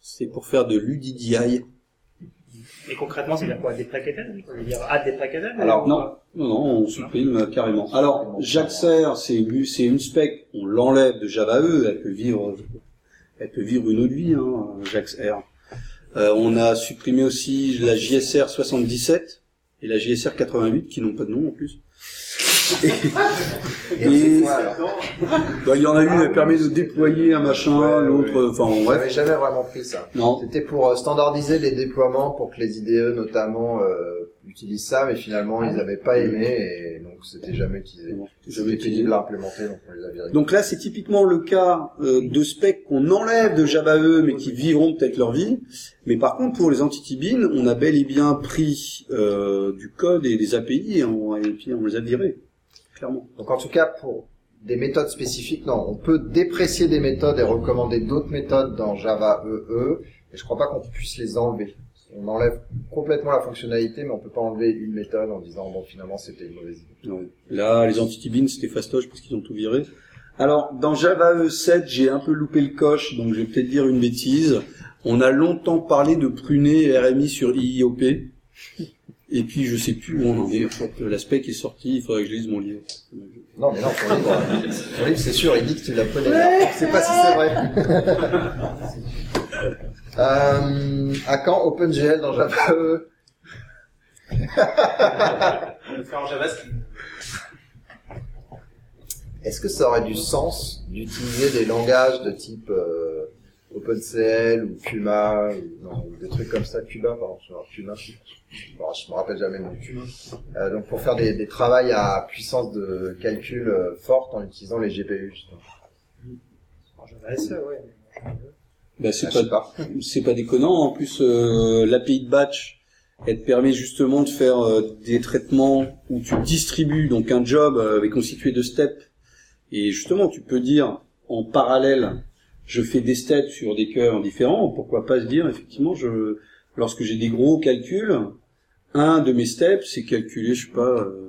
c'est pour faire de l'UDDI. Et concrètement, c'est dire quoi Ça veut dire add deprecated Alors, ou- Non, non, non, on supprime euh, carrément. Alors, Jax R, c'est c'est une spec, on l'enlève de Java E, elle peut vivre, elle peut vivre une autre vie, hein, Jax R. Euh, on a supprimé aussi la JSR 77 et la JSR 88 qui n'ont pas de nom en plus. Et- Et quoi, Bah, il y en a une, elle permet de déployer un machin, Ouais, l'autre, ouais. enfin On bref. n'avait jamais vraiment pris ça. Non. C'était pour euh, standardiser les déploiements pour que les IDE notamment euh, utilisent ça, mais finalement ils n'avaient pas aimé et donc c'était jamais utilisé. Jamais utilisé. pénible à implémenter, donc on les a virés. Donc là, c'est typiquement le cas euh, de specs qu'on enlève de Java E, mais qui vivront peut-être leur vie. Mais par contre, pour les entity bin, on a bel et bien pris euh, du code et des API et, on, et puis on les a virés, clairement. Donc en tout cas, pour des méthodes spécifiques, non, on peut déprécier des méthodes et recommander d'autres méthodes dans Java EE, mais je crois pas qu'on puisse les enlever. On enlève complètement la fonctionnalité, mais on peut pas enlever une méthode en disant bon finalement c'était une mauvaise idée. Ouais. Là, les entity bin, c'était fastoche parce qu'ils ont tout viré. Alors, dans Java E7, j'ai un peu loupé le coche, donc je vais peut-être dire une bêtise. On a longtemps parlé de pruner RMI sur IIOP. Et puis, je sais plus où on en est. En fait, l'aspect qui est sorti, il faudrait que je lise mon livre. Non mais non, ton livre, euh, ton livre c'est sûr, il dit que tu l'apprenais. Ouais. Je sais pas si c'est vrai. *laughs* euh, à quand OpenGL dans Java E EE On va faire en JavaScript. Est-ce que ça aurait du sens d'utiliser des langages de type euh, OpenCL ou Kuma ou, non, ou des trucs comme ça, Cuba, pardon, je Kuma. Bon, je me rappelle jamais le nom. Euh, donc pour faire des, des travails à puissance de calcul euh, forte en utilisant les GPU. Justement. Ouais. Ben, c'est Ah, pas. c'est pas déconnant. En plus, euh, l'API de batch, elle te permet justement de faire euh, des traitements où tu distribues donc un job euh, est constitué de steps. Et justement, tu peux dire en parallèle, je fais des steps sur des cœurs différents. Pourquoi pas se dire effectivement, je, lorsque j'ai des gros calculs, un de mes steps, c'est calculer, je sais pas, euh,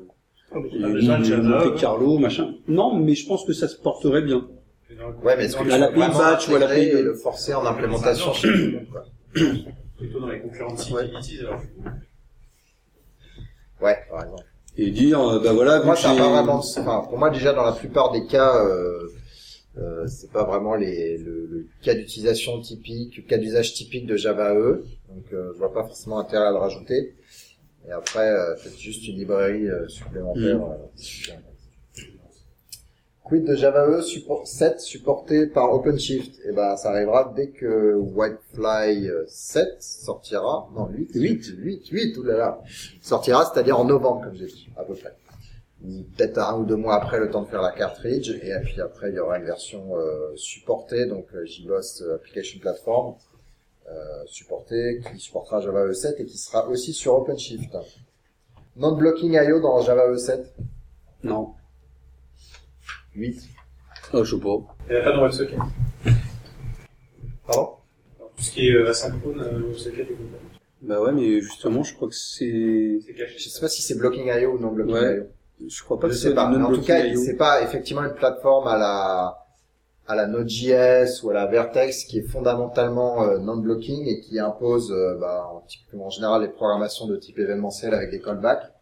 Oh. Monte Carlo, machin. Non, mais je pense que ça se porterait bien. Ouais, mais est-ce que À la vraiment batch ou à la API et le forcer en implémentation chez tout le monde, quoi. Plutôt dans les concurrents de Ouais. Alors. Ouais, par exemple. Et dire, euh, bah voilà, Pour moi, ça pas vraiment. Enfin, pour moi, déjà, dans la plupart des cas, euh, euh, c'est pas vraiment les, le, le cas d'utilisation typique, le cas d'usage typique de Java EE. Donc, euh, je vois pas forcément intérêt à le rajouter. Et après, euh, peut-être juste une librairie euh, supplémentaire. Mm. euh, Quid de Java EE support, 7 supporté par OpenShift? Et ben, ça arrivera dès que Whitefly euh, 7 sortira. Non, 8. 8. 8, 8, oulala. Sortira, c'est-à-dire en novembre, comme j'ai dit, à peu près peut-être un ou deux mois après le temps de faire la cartridge et puis après il y aura une version euh, supportée donc euh, JBoss euh, Application Platform euh, supportée qui supportera Java E7 et qui sera aussi sur OpenShift. Non-blocking IO dans Java E E7 Non. 8. Ah, je sais pas. Il n'y a pas de WebSocket. *laughs* Pardon? Alors, Tout ce qui est euh, asynchrone, euh, WebSocket et. Bah ouais, mais justement, je crois que c'est, C'est caché. Je sais pas si c'est blocking IO ou non-blocking Ouais. IO. Je crois pas Je que sais c'est pas. Mais en tout cas, c'est pas effectivement une plateforme à la à la Node.js ou à la Vertex qui est fondamentalement euh, non-blocking et qui impose, euh, bah, en général, les programmations de type événementiel avec des callbacks.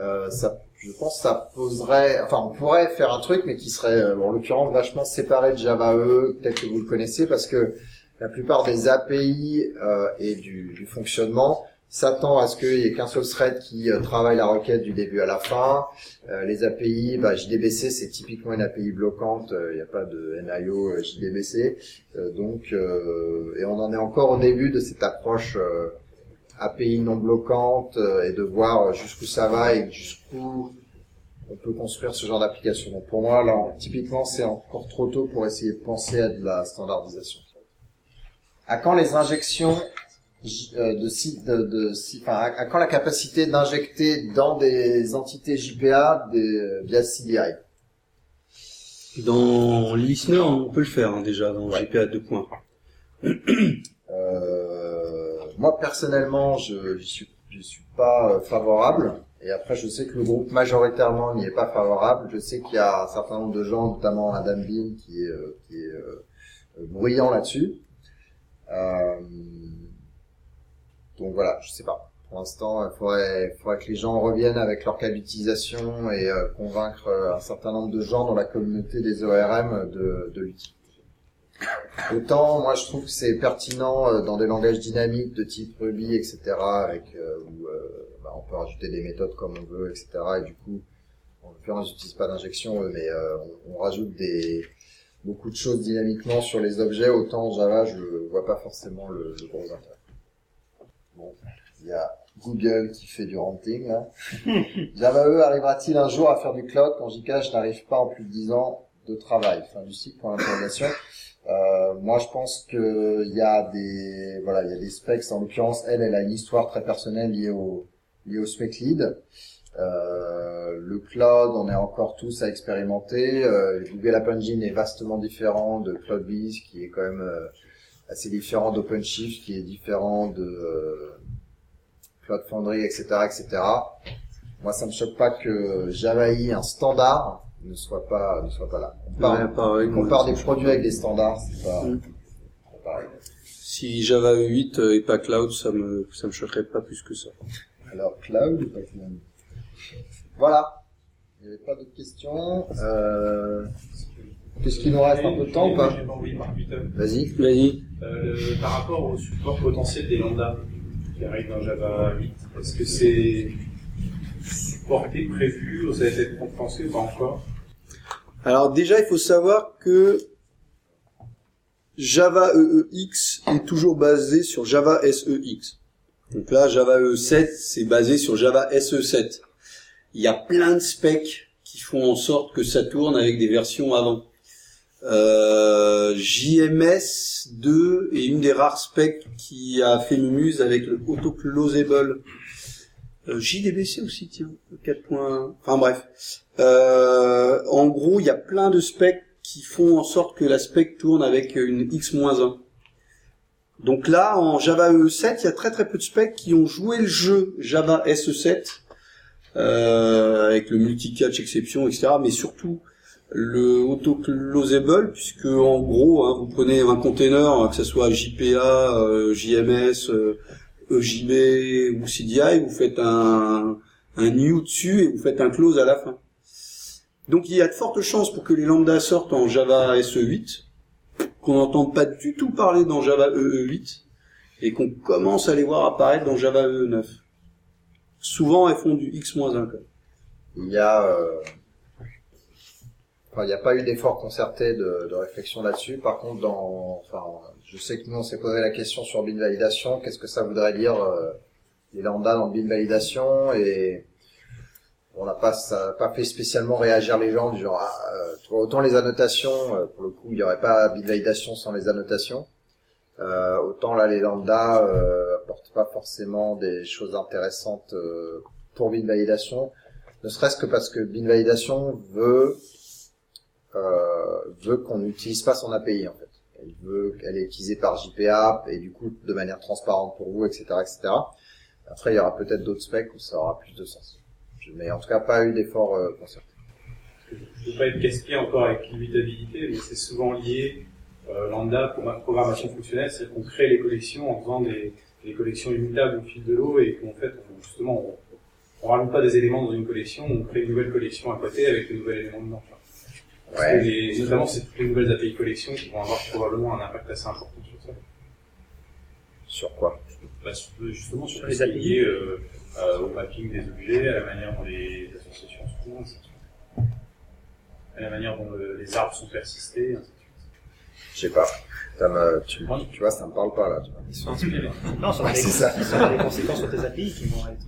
Euh, ça, je pense, que ça poserait, enfin, on pourrait faire un truc, mais qui serait, euh, en l'occurrence, vachement séparé de Java E. Peut-être que vous le connaissez parce que la plupart des API euh, et du, du fonctionnement s'attend à ce qu'il y ait qu'un seul thread qui euh, travaille la requête du début à la fin. Euh, les API, bah, JDBC c'est typiquement une API bloquante, il n'y a pas de NIO euh, JDBC, Euh, donc euh, et on en est encore au début de cette approche euh, API non bloquante euh, et de voir jusqu'où ça va et jusqu'où on peut construire ce genre d'application. Donc pour moi là, typiquement c'est encore trop tôt pour essayer de penser à de la standardisation. À quand les injections euh, de sites de, de si- enfin, à, à quand la capacité d'injecter dans des entités JPA des, euh, via CDI Dans Listener, on peut le faire, hein, déjà, dans Ouais. GPA 2 points. Euh, moi personnellement, je je suis je suis pas euh, favorable. Et après, je sais que le groupe majoritairement n'y est pas favorable. Je sais qu'il y a un certain nombre de gens, notamment Adam Bean, qui est euh, qui est euh, euh, bruyant là-dessus. Euh, donc voilà, je sais pas. Pour l'instant, il faudrait, faudrait que les gens reviennent avec leur cas d'utilisation et euh, convaincre euh, un certain nombre de gens dans la communauté des ORM de, de l'utiliser. Autant, moi, je trouve que c'est pertinent euh, dans des langages dynamiques de type Ruby, etc., avec euh, où euh, bah, on peut rajouter des méthodes comme on veut, etc. Et du coup, en l'occurrence, j'utilise pas d'injection, mais euh, on, on rajoute des beaucoup de choses dynamiquement sur les objets. Autant en Java, je vois pas forcément le, le gros intérêt. Il y a Google qui fait du ranting. Là. *laughs* Java E arrivera-t-il un jour à faire du cloud quand JK n'arrive pas en plus de 10 ans de travail? Fin du cycle pour l'interrogation. Euh, moi, je pense que il y a des voilà, il y a des specs. En l'occurrence, elle, elle a une histoire très personnelle liée au liée au spec lead. Euh, le cloud, on est encore tous à expérimenter. Euh, Google App Engine est vastement différent de CloudBees, qui est quand même assez différent d'OpenShift, qui est différent de euh, Cloud Foundry, etc., etc. Moi, ça me choque pas que Java EE, un standard, ne soit pas ne soit pas là. On parle, Ouais, pareil, on moi, compare des produits avec des standards, c'est pas, Mm. c'est pas pareil. Si Java 8 est pas cloud, ça me, ça me choquerait pas plus que ça. Alors, cloud ou pas cloud? Voilà. Il n'y avait pas d'autres questions. Euh... Qu'est-ce qu'il nous reste un peu de temps ou pas? Vas-y. Vas-y. Euh, par rapport au support potentiel des lambda qui arrive dans Java 8, est-ce que c'est supporté, prévu, ou ça va être compensé ou pas encore? Alors déjà, il faut savoir que Java EEX est toujours basé sur Java SEX. Donc là, Java E7, c'est basé sur Java SE7. Il y a plein de specs qui font en sorte que ça tourne avec des versions avant. Euh, JMS 2 est une des rares specs qui a fait mumuse avec le autoclosable. Euh, JDBC aussi, tiens, 4.1. Enfin bref. Euh, en gros, il y a plein de specs qui font en sorte que la spec tourne avec une x-1. Donc là, en Java E7, il y a très très peu de specs qui ont joué le jeu Java SE7 euh, avec le multicatch exception, etc. Mais surtout le autoclosable, puisque en gros, hein, vous prenez un container, que ce soit JPA, euh, JMS, euh, EJB ou CDI, vous faites un, un new dessus et vous faites un close à la fin. Donc il y a de fortes chances pour que les lambdas sortent en Java SE8, qu'on n'entende pas du tout parler dans Java EE8, et qu'on commence à les voir apparaître dans Java EE9. Souvent elles font du X-1 code. Il y a, euh, il n'y a pas eu d'effort concerté de, de réflexion là-dessus. Par contre, dans, enfin, je sais que nous on s'est posé la question sur bin validation. Qu'est-ce que ça voudrait dire euh, les lambda dans bin validation et on n'a pas pas fait spécialement réagir les gens du genre ah, euh, autant les annotations euh, pour le coup il n'y aurait pas bin validation sans les annotations euh, autant là les lambda euh, apportent pas forcément des choses intéressantes euh, pour bin validation ne serait-ce que parce que bin validation veut veut qu'on n'utilise pas son API en fait elle veut qu'elle est utilisée par JPA et du coup de manière transparente pour vous etc etc après il y aura peut-être d'autres specs où ça aura plus de sens mais en tout cas pas eu d'effort euh. Je ne veux pas être casse-pied encore avec l'immutabilité, mais c'est souvent lié euh, lambda pour ma programmation fonctionnelle, c'est-à-dire qu'on crée les collections en faisant des, des collections immutables au fil de l'eau et qu'en fait, on, justement, on, on rajoute pas des éléments dans une collection, on crée une nouvelle collection à côté avec de nouveaux éléments dedans. Parce Ouais. que les- notamment, c'est toutes les nouvelles API collections qui vont avoir probablement un impact assez important sur ça. Sur quoi? Bah, sur- justement sur Sur les API liés euh, euh, au mapping des objets, à la manière dont les associations se font, ainsi de suite. à la manière dont le- les arbres sont persistés, ainsi de suite. Je sais pas. Ça me, tu, tu vois, ça me parle pas là. Tu vois. Ils sont inspirés. *laughs* Non, ça a des, c'est ça. ça a des conséquences sur tes API qui vont être.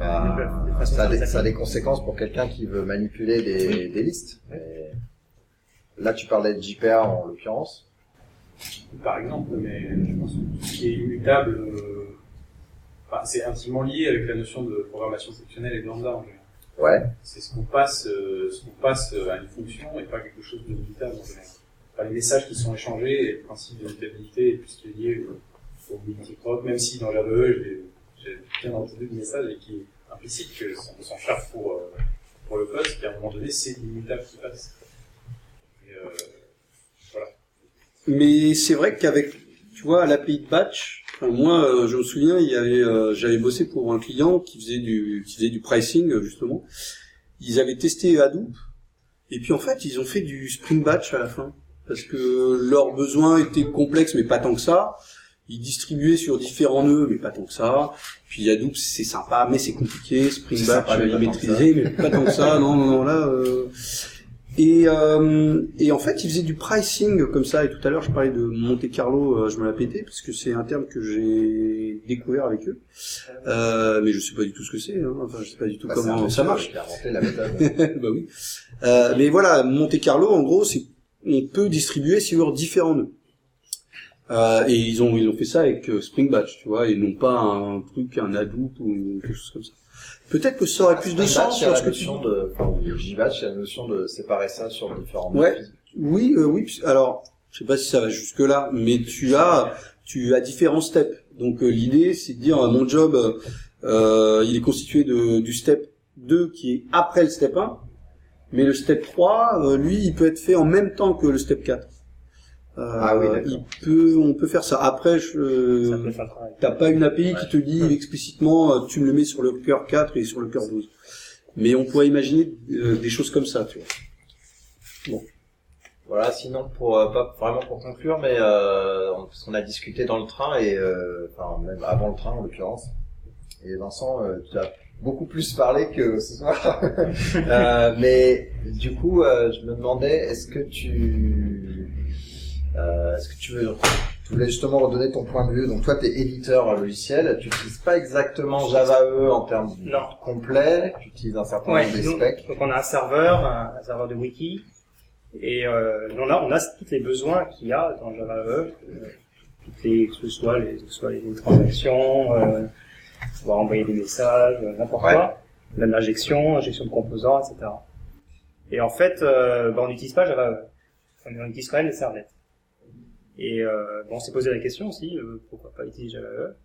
euh, Bah, ça, a des, tes ça a API. des conséquences pour quelqu'un qui veut manipuler des, des listes. Là, tu parlais de JPA en l'occurrence. par exemple, mais je pense que tout ce qui est immutable, euh, enfin, c'est intimement lié avec la notion de programmation sectionnelle et de lambda en général. Ouais. C'est ce qu'on passe, euh, ce qu'on passe euh, à une fonction et pas quelque chose de immutable en général. Enfin, les messages qui sont échangés et le principe de mutabilité et tout ce qui est lié au, au multiproc, même si dans Java E, j'ai bien entendu le message et qui est implicite que on s'en charge pour, euh, pour le poste, qu'à un moment donné, c'est l'immutable qui passe. Et, euh, Mais c'est vrai qu'avec, tu vois, à l'API de batch, enfin, moi, euh, je me souviens, il y avait, euh, j'avais bossé pour un client qui faisait du, qui faisait du pricing euh, justement. Ils avaient testé Hadoop et puis en fait, ils ont fait du Spring Batch à la fin parce que leurs besoins étaient complexes, mais pas tant que ça. Ils distribuaient sur différents nœuds, mais pas tant que ça. Puis Hadoop, c'est sympa, mais c'est compliqué. Spring Batch, il que maîtrisait, mais pas tant que ça. Non, non, non, là. euh, et, euh, et en fait, ils faisaient du pricing comme ça. Et tout à l'heure, je parlais de Monte Carlo, euh, je me la pétais parce que c'est un terme que j'ai découvert avec eux. Euh, mais je sais pas du tout ce que c'est. Hein. Enfin, je sais pas du tout Bah, comment ça marche. La *laughs* bah oui. Euh, mais voilà, Monte Carlo, en gros, c'est on peut distribuer sur différents nœuds. Euh, et ils ont ils ont fait ça avec euh, Spring Batch, tu vois, et non pas un truc, un Hadoop ou quelque chose comme ça. Peut-être que ça aurait plus de sens Batch, il y a sur ce la que tu de, enfin, il y a la notion de séparer ça sur différents Ouais. Oui, euh, oui. Alors, je sais pas si ça va jusque là, mais tu as, tu as différents steps. Donc euh, l'idée, c'est de dire euh, mon job, euh, euh, il est constitué de du step 2 qui est après le step 1, mais le step 3, euh, lui, il peut être fait en même temps que le step 4. Euh, Ah oui, il peut, on peut faire ça. Après, je. T'as pas une API qui te dit explicitement euh, tu me le mets sur le cœur 4 et sur le cœur 12. Mais on pourrait imaginer euh, des choses comme ça, tu vois. Voilà, sinon pour euh, pas vraiment pour conclure, mais euh, on- parce qu'on a discuté dans le train et euh, enfin même avant le train en l'occurrence. Et Vincent, euh, tu as beaucoup plus parlé que ce soir. *laughs* Euh, mais du coup, euh, je me demandais, est-ce que tu, euh, est-ce que tu veux, tu voulais justement redonner ton point de vue. Donc toi, tu es éditeur logiciel, tu utilises pas exactement Java E en termes Non. complets, tu utilises un certain Ouais, nombre de nous- specs. donc on a un serveur, un, serveur de wiki, et euh, on a on a tous les besoins qu'il y a dans Java E, euh, toutes les, que ce soit les, que ce soit les transactions, euh, pouvoir envoyer des messages, euh, n'importe Ouais. quoi, même l'injection, injection de composants, etc. Et en fait, euh, bah, on n'utilise pas Java E, on on utilise quand même les servlettes. Et euh, bon, on s'est posé la question aussi, euh, pourquoi pas utiliser Java E?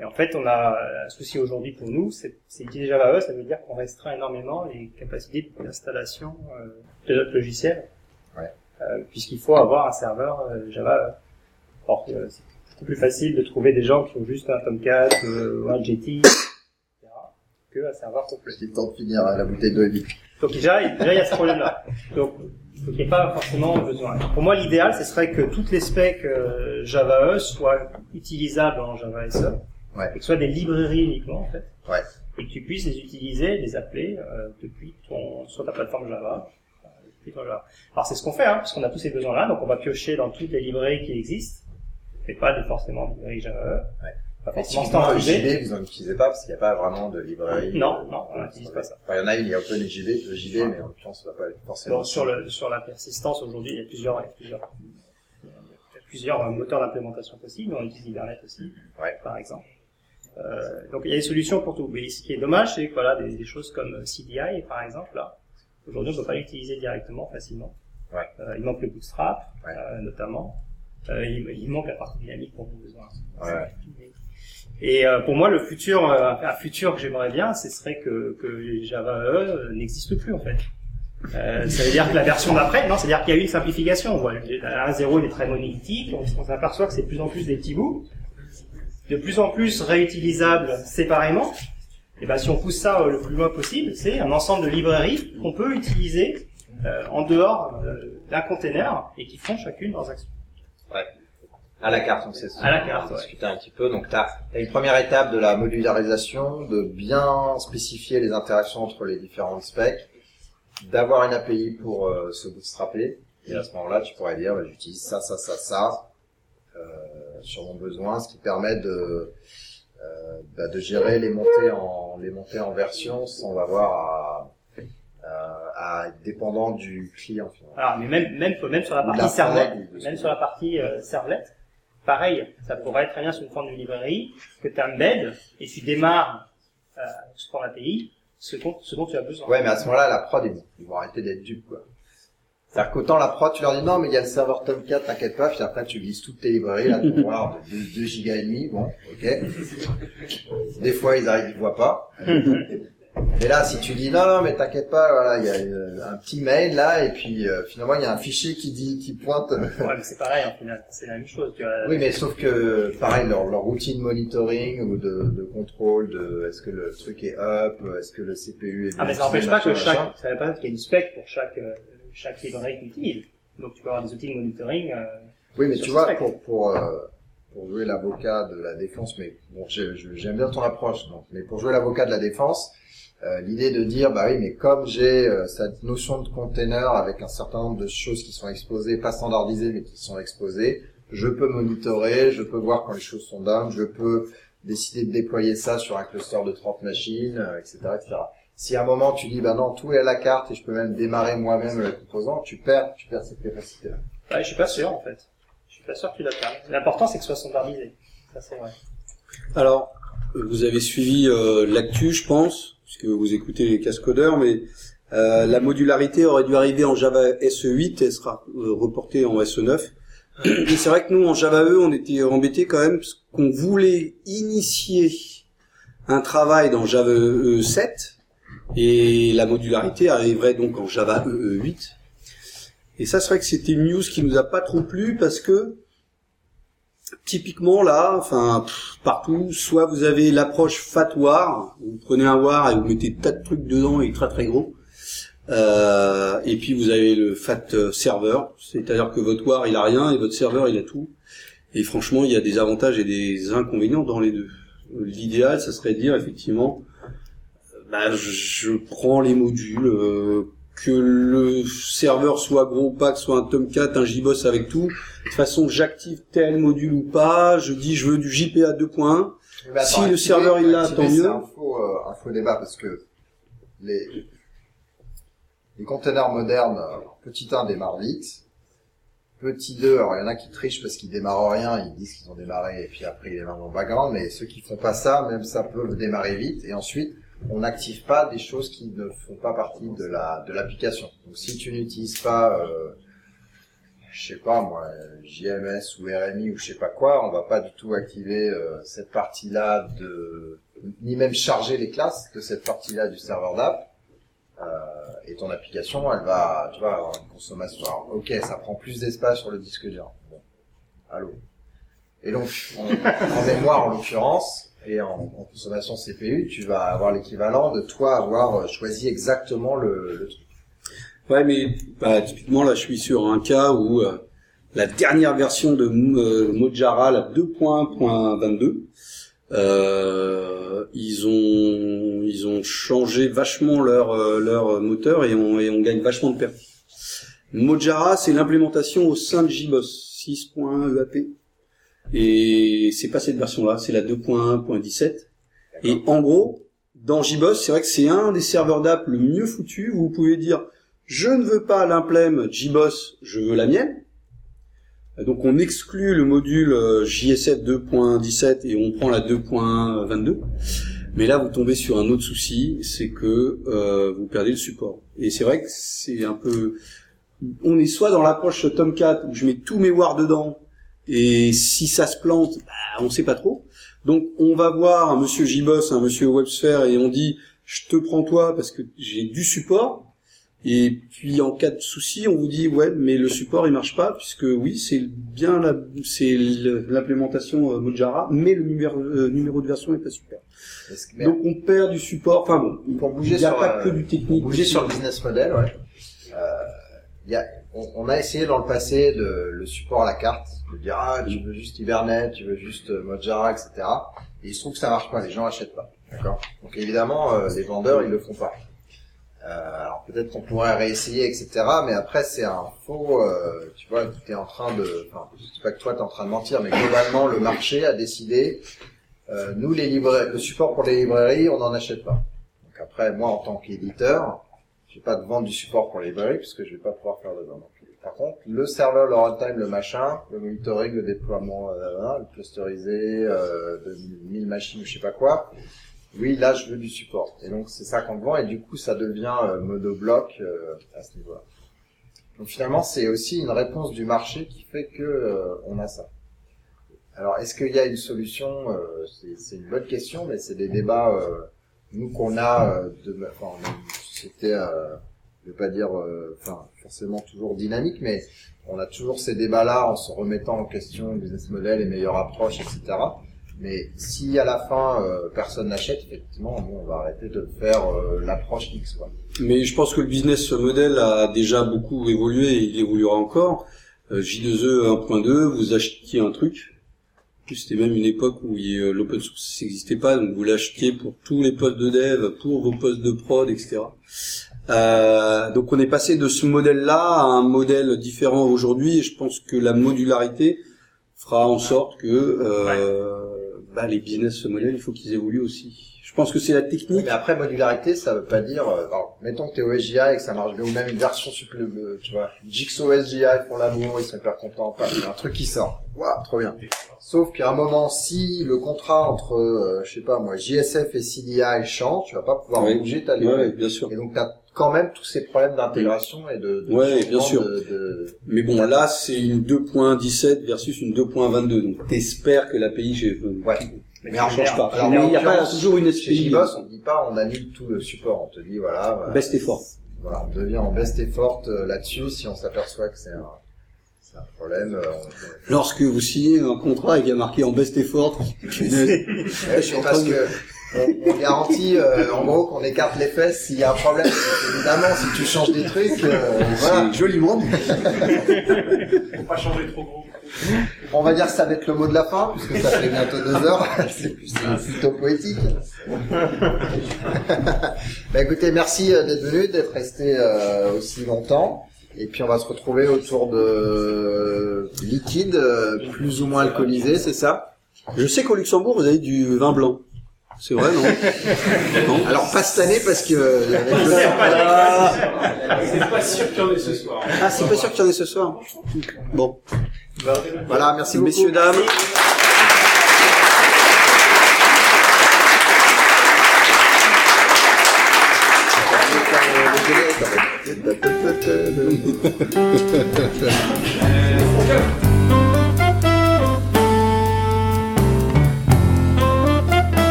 Et en fait, on a un souci aujourd'hui pour nous, c'est c'est utiliser Java E, ça veut dire qu'on restreint énormément les capacités d'installation euh, de notre logiciel, Ouais. Euh, puisqu'il faut avoir un serveur Java E. Or, euh, c'est beaucoup plus facile de trouver des gens qui ont juste un Tomcat euh, ou un Jetty, etc., qu'un serveur complet. J'ai le temps de finir la bouteille de litre. Donc déjà, déjà il y a ce problème-là. Donc, n'y a pas forcément besoin. Pour moi, l'idéal, ce serait que toutes les specs euh, Java E soient utilisables en Java SE, Ouais. et que ce soient des librairies uniquement en fait, Ouais. et que tu puisses les utiliser, les appeler euh, depuis ton sur ta plateforme Java. euh, depuis ton Java. Alors c'est ce qu'on fait, hein, parce qu'on a tous ces besoins-là, donc on va piocher dans toutes les librairies qui existent, mais pas de forcément librairie Java E. Ouais. Effectivement, standardisé. JB, vous n'en utilisez pas parce qu'il n'y a pas vraiment de librairie. Non, Euh, non, on n'utilise pas ça. Enfin, il y en a une, il y a OpenJB, le JB, mais en l'occurrence, ça va pas être forcément. Bon, sur, le, sur la persistance, aujourd'hui, il y a plusieurs, il y a plusieurs, il y a plusieurs euh, moteurs d'implémentation possibles. On utilise Hibernate aussi, Ouais. par exemple. Euh, donc, il y a des solutions pour tout. Mais ce qui est dommage, c'est que voilà, des, des choses comme CDI, par exemple, là, aujourd'hui, on ne peut pas l'utiliser directement, facilement. Ouais. Euh, il manque le bootstrap, Ouais. euh, notamment. Euh, il, il manque la partie dynamique pour nos besoins. Ouais. Et euh, pour moi, le futur, euh, un futur que j'aimerais bien, ce serait que, que Java E n'existe plus en fait. Euh, ça veut dire que la version d'après, non, c'est-à-dire qu'il y a eu une simplification. On voit, le 1.0 il est très monolithique, on, s'aperçoit que c'est de plus en plus des petits bouts, de plus en plus réutilisables séparément. Et ben si on pousse ça le plus loin possible, c'est un ensemble de librairies qu'on peut utiliser euh, en dehors d'un container et qui font chacune leurs actions. À la carte, donc c'est À la carte, on va ouais. discuter un petit peu. Donc, tu as, une première étape de la modularisation, de bien spécifier les interactions entre les différentes specs, d'avoir une API pour euh, se bootstrapper. Et à ce moment-là, tu pourrais dire, bah, j'utilise ça, ça, ça, ça euh, sur mon besoin, ce qui permet de euh, bah, de gérer les montées en les montées en version sans avoir à, à, à être dépendant du client. finalement. Alors, mais même, même, même sur la partie la servlet, prod, ou de ce même sur la partie euh, servlet, pareil, ça pourrait être très bien sur une forme de librairie que tu embeds et tu démarres euh, sous forme API ce dont, ce dont tu as besoin. Ouais, mais à ce moment-là, la prod, ils vont, ils vont arrêter d'être dupes, quoi. C'est-à-dire qu'autant la prod, tu leur dis non, mais il y a le serveur Tomcat, t'inquiète pas, puis après tu glisses toutes tes librairies, là, pour voir 2 gigas et demi, bon, ok. Des fois, ils arrivent, ils voient pas. *laughs* Mais là, si tu dis non, non, mais t'inquiète pas, voilà, il y a euh, un petit mail là, et puis euh, finalement, il y a un fichier qui dit, qui pointe. Ouais, mais c'est pareil, en final, c'est la même chose. Tu vois. Oui, mais sauf que, pareil, leur, leur routine monitoring ou de, de contrôle de est-ce que le truc est up, est-ce que le CPU est bien Ah, mais ça n'empêche pas que chaque, ça veut pas qu'il y a une spec pour chaque, euh, chaque librairie que tu utilises. Donc tu peux avoir des outils de monitoring. Euh, Oui, mais tu vois, spec. pour, pour, euh, pour jouer l'avocat de la défense, mais bon, j'aime bien ton approche, donc, mais pour jouer l'avocat de la défense, euh, l'idée de dire, bah oui, mais comme j'ai euh, cette notion de container avec un certain nombre de choses qui sont exposées, pas standardisées, mais qui sont exposées, je peux monitorer, je peux voir quand les choses sont down, je peux décider de déployer ça sur un cluster de 30 machines, euh, etc., etc. Si à un moment tu dis, bah non, tout est à la carte et je peux même démarrer moi-même le composant, tu perds, tu perds cette capacité-là. ouais, je suis pas sûr, en fait. Je suis pas sûr que tu la perds. L'important, c'est que ce soit standardisé. Ça, c'est vrai. Alors, vous avez suivi euh, l'actu, je pense, puisque vous écoutez les cascodeurs, mais euh, la modularité aurait dû arriver en Java SE8 et sera euh, reportée en SE9. Et c'est vrai que nous, en Java E, on était embêtés quand même, parce qu'on voulait initier un travail dans Java E 7, et la modularité arriverait donc en Java EE 8. Et ça, c'est vrai que c'était une news qui nous a pas trop plu, parce que typiquement là, enfin partout, soit vous avez l'approche fat war, vous prenez un war et vous mettez tas de trucs dedans et très très gros, Euh, et puis vous avez le fat euh, serveur, c'est-à-dire que votre war il a rien et votre serveur il a tout. Et franchement, il y a des avantages et des inconvénients dans les deux. L'idéal, ça serait de dire effectivement, euh, bah, je prends les modules, euh, que le serveur soit gros ou pas, que ce soit un Tomcat, un JBoss avec tout. De toute façon, j'active tel module ou pas. Je dis je veux du JPA 2.1. Mais Si le serveur, il l'a, tant c'est mieux. un faux, euh, un faux débat parce que les, les containers modernes, euh, petit 1 démarre vite. Petit 2, alors il y en a qui trichent parce qu'ils démarrent rien, ils disent qu'ils ont démarré et puis après ils démarrent en background, mais ceux qui font pas ça, même ça peut démarrer vite et ensuite on n'active pas des choses qui ne font pas partie de la de l'application. Donc si tu n'utilises pas euh, je sais pas moi, JMS ou RMI ou je sais pas quoi, on va pas du tout activer euh, cette partie-là de, ni même charger les classes de cette partie-là du serveur d'app. Euh, et ton application, elle va, tu vas avoir une consommation. Alors, ok, ça prend plus d'espace sur le disque dur. Bon, allô. Et donc, en, en mémoire en l'occurrence, Et en, en consommation CPU, tu vas avoir l'équivalent de toi avoir euh, choisi exactement le, le truc. Ouais, mais bah, typiquement là, je suis sur un cas où euh, la dernière version de euh, Mojara, la 2.22, euh, ils ont ils ont changé vachement leur euh, leur moteur et on et on gagne vachement de pertes. Mojara, c'est l'implémentation au sein de JBoss 6.1 EAP et c'est pas cette version-là, c'est la 2.1.17. Et en gros, dans JBoss, c'est vrai que c'est un des serveurs d'app le mieux foutu où vous pouvez dire je ne veux pas l'implème JBoss, je veux la mienne. Donc on exclut le module euh, JSF 2.17 et on prend la 2.22. Mais là vous tombez sur un autre souci, c'est que euh, vous perdez le support. Et c'est vrai que c'est un peu... On est soit dans l'approche Tomcat où je mets tous mes wars dedans et si ça se plante, bah, on sait pas trop. Donc on va voir un monsieur JBoss, un monsieur WebSphere et on dit je te prends toi parce que j'ai du support et puis en cas de souci, on vous dit ouais, mais le support il marche pas puisque oui, c'est bien la, c'est l'implémentation euh, Mojara, mais le numéro, euh, numéro de version est pas super. Que- Donc on perd du support. Enfin bon, pour il bouger n'y a sur, pas euh, que du technique. bouger sur le business model, ouais. Euh, il y a, on, a essayé dans le passé de, le support à la carte, de dire ah tu veux juste Hibernate, tu veux juste euh, Mojara, etc. Et il se trouve que ça marche pas, les gens achètent pas, d'accord? Donc évidemment euh, les vendeurs ils le font pas. Euh, alors peut-être qu'on pourrait réessayer, etc. Mais après c'est un faux, tu vois, tu es en train de, enfin je dis pas que toi tu es en train de mentir, mais globalement le marché a décidé, nous les librairies, le support pour les librairies on n'en achète pas. Donc après moi en tant qu'éditeur, pas de vendre du support pour les librairies puisque je vais pas pouvoir faire de vente. Par contre, le serveur, le runtime, le machin, le monitoring, le déploiement, euh, le clusterisé, euh, de 1000 machines je sais pas quoi, oui, là, je veux du support. Et donc, c'est ça qu'on vend, et du coup, ça devient euh, monobloc euh, à ce niveau-là. Donc, finalement, c'est aussi une réponse du marché qui fait que euh, on a ça. Alors, est-ce qu'il y a une solution euh, C'est une bonne question, mais c'est des débats, euh, nous, qu'on a, euh, de, société, euh, je vais pas dire, euh, enfin, forcément toujours dynamique, mais on a toujours ces débats-là en se remettant en question le business model et meilleure approche, etc. Mais si à la fin euh, personne n'achète, effectivement, on va arrêter de faire euh, l'approche X. Quoi. Mais je pense que le business model a déjà beaucoup évolué et il évoluera encore. Euh, J2E 1.2, vous achetiez un truc. Plus, C'était même une époque où euh, l'open source n'existait pas, donc vous l'achetiez pour tous les postes de dev, pour vos postes de prod, etc. Euh, donc on est passé de ce modèle-là à un modèle différent aujourd'hui, et je pense que la modularité fera en sorte que euh, bah, les business models, il faut qu'ils évoluent aussi. Je pense que c'est la technique. Mais après, modularité, ça veut pas dire... euh, alors, mettons que t'es OSGI et que ça marche bien, ou même une version supplémentaire, tu vois. Jigsaw SGI font l'amour, ils sont hyper contents. A un truc qui sort. Waouh, trop bien. Sauf qu'à un moment, si le contrat entre, euh, je sais pas moi, JSF et CDI change, tu vas pas pouvoir Oui. bouger ta Ouais, librairie. bien sûr. Et donc, t'as quand même tous ces problèmes d'intégration et de, de Ouais, bien sûr. de- de- Mais bon, là, c'est une 2.17 versus une 2.22. Donc, t'espères que l'API, j'ai, Ouais. Mais Mais ça en change pas. alors, il y a pas toujours une Chez SPI. JBoss, on dit pas on annule tout le support, on te dit voilà, voilà, Best effort. voilà, on devient en best effort euh, là-dessus si on s'aperçoit que c'est un, c'est un problème. euh, on- *laughs* Lorsque vous signez un contrat et qu'il y a marqué en best effort, punaise. Ouais, parce de- que on, on garantit euh, en gros qu'on écarte les fesses s'il y a un problème. Évidemment, si tu changes des trucs, euh, voilà. c'est joliment dit. *laughs* Faut pas changer trop gros. On va dire que ça va être le mot de la fin puisque ça fait bientôt deux heures. *laughs* c'est c'est plutôt poétique. *laughs* bah écoutez, merci euh, d'être venu, d'être resté euh, aussi longtemps. Et puis on va se retrouver autour de liquide, euh, plus ou moins alcoolisé, c'est ça? Je sais qu'au Luxembourg, vous avez du vin blanc. C'est vrai, non? *laughs* Non Alors pas cette année parce que euh, avec le- C'est pas sûr qu'il y en ait ce soir. Ah, c'est pas sûr qu'il y en ait ce soir. Bon. Voilà, merci. Messieurs, dames.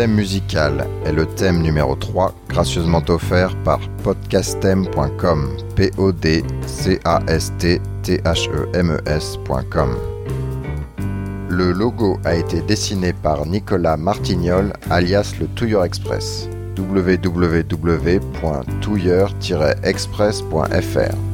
Thème musical est le thème numéro 3, gracieusement offert par podcastem.com. P-O-D-C-A-S-T-T-H-E-M-E-S.com. Le logo a été dessiné par Nicolas Martignol, alias le Touilleur Express. www.touilleur-express.fr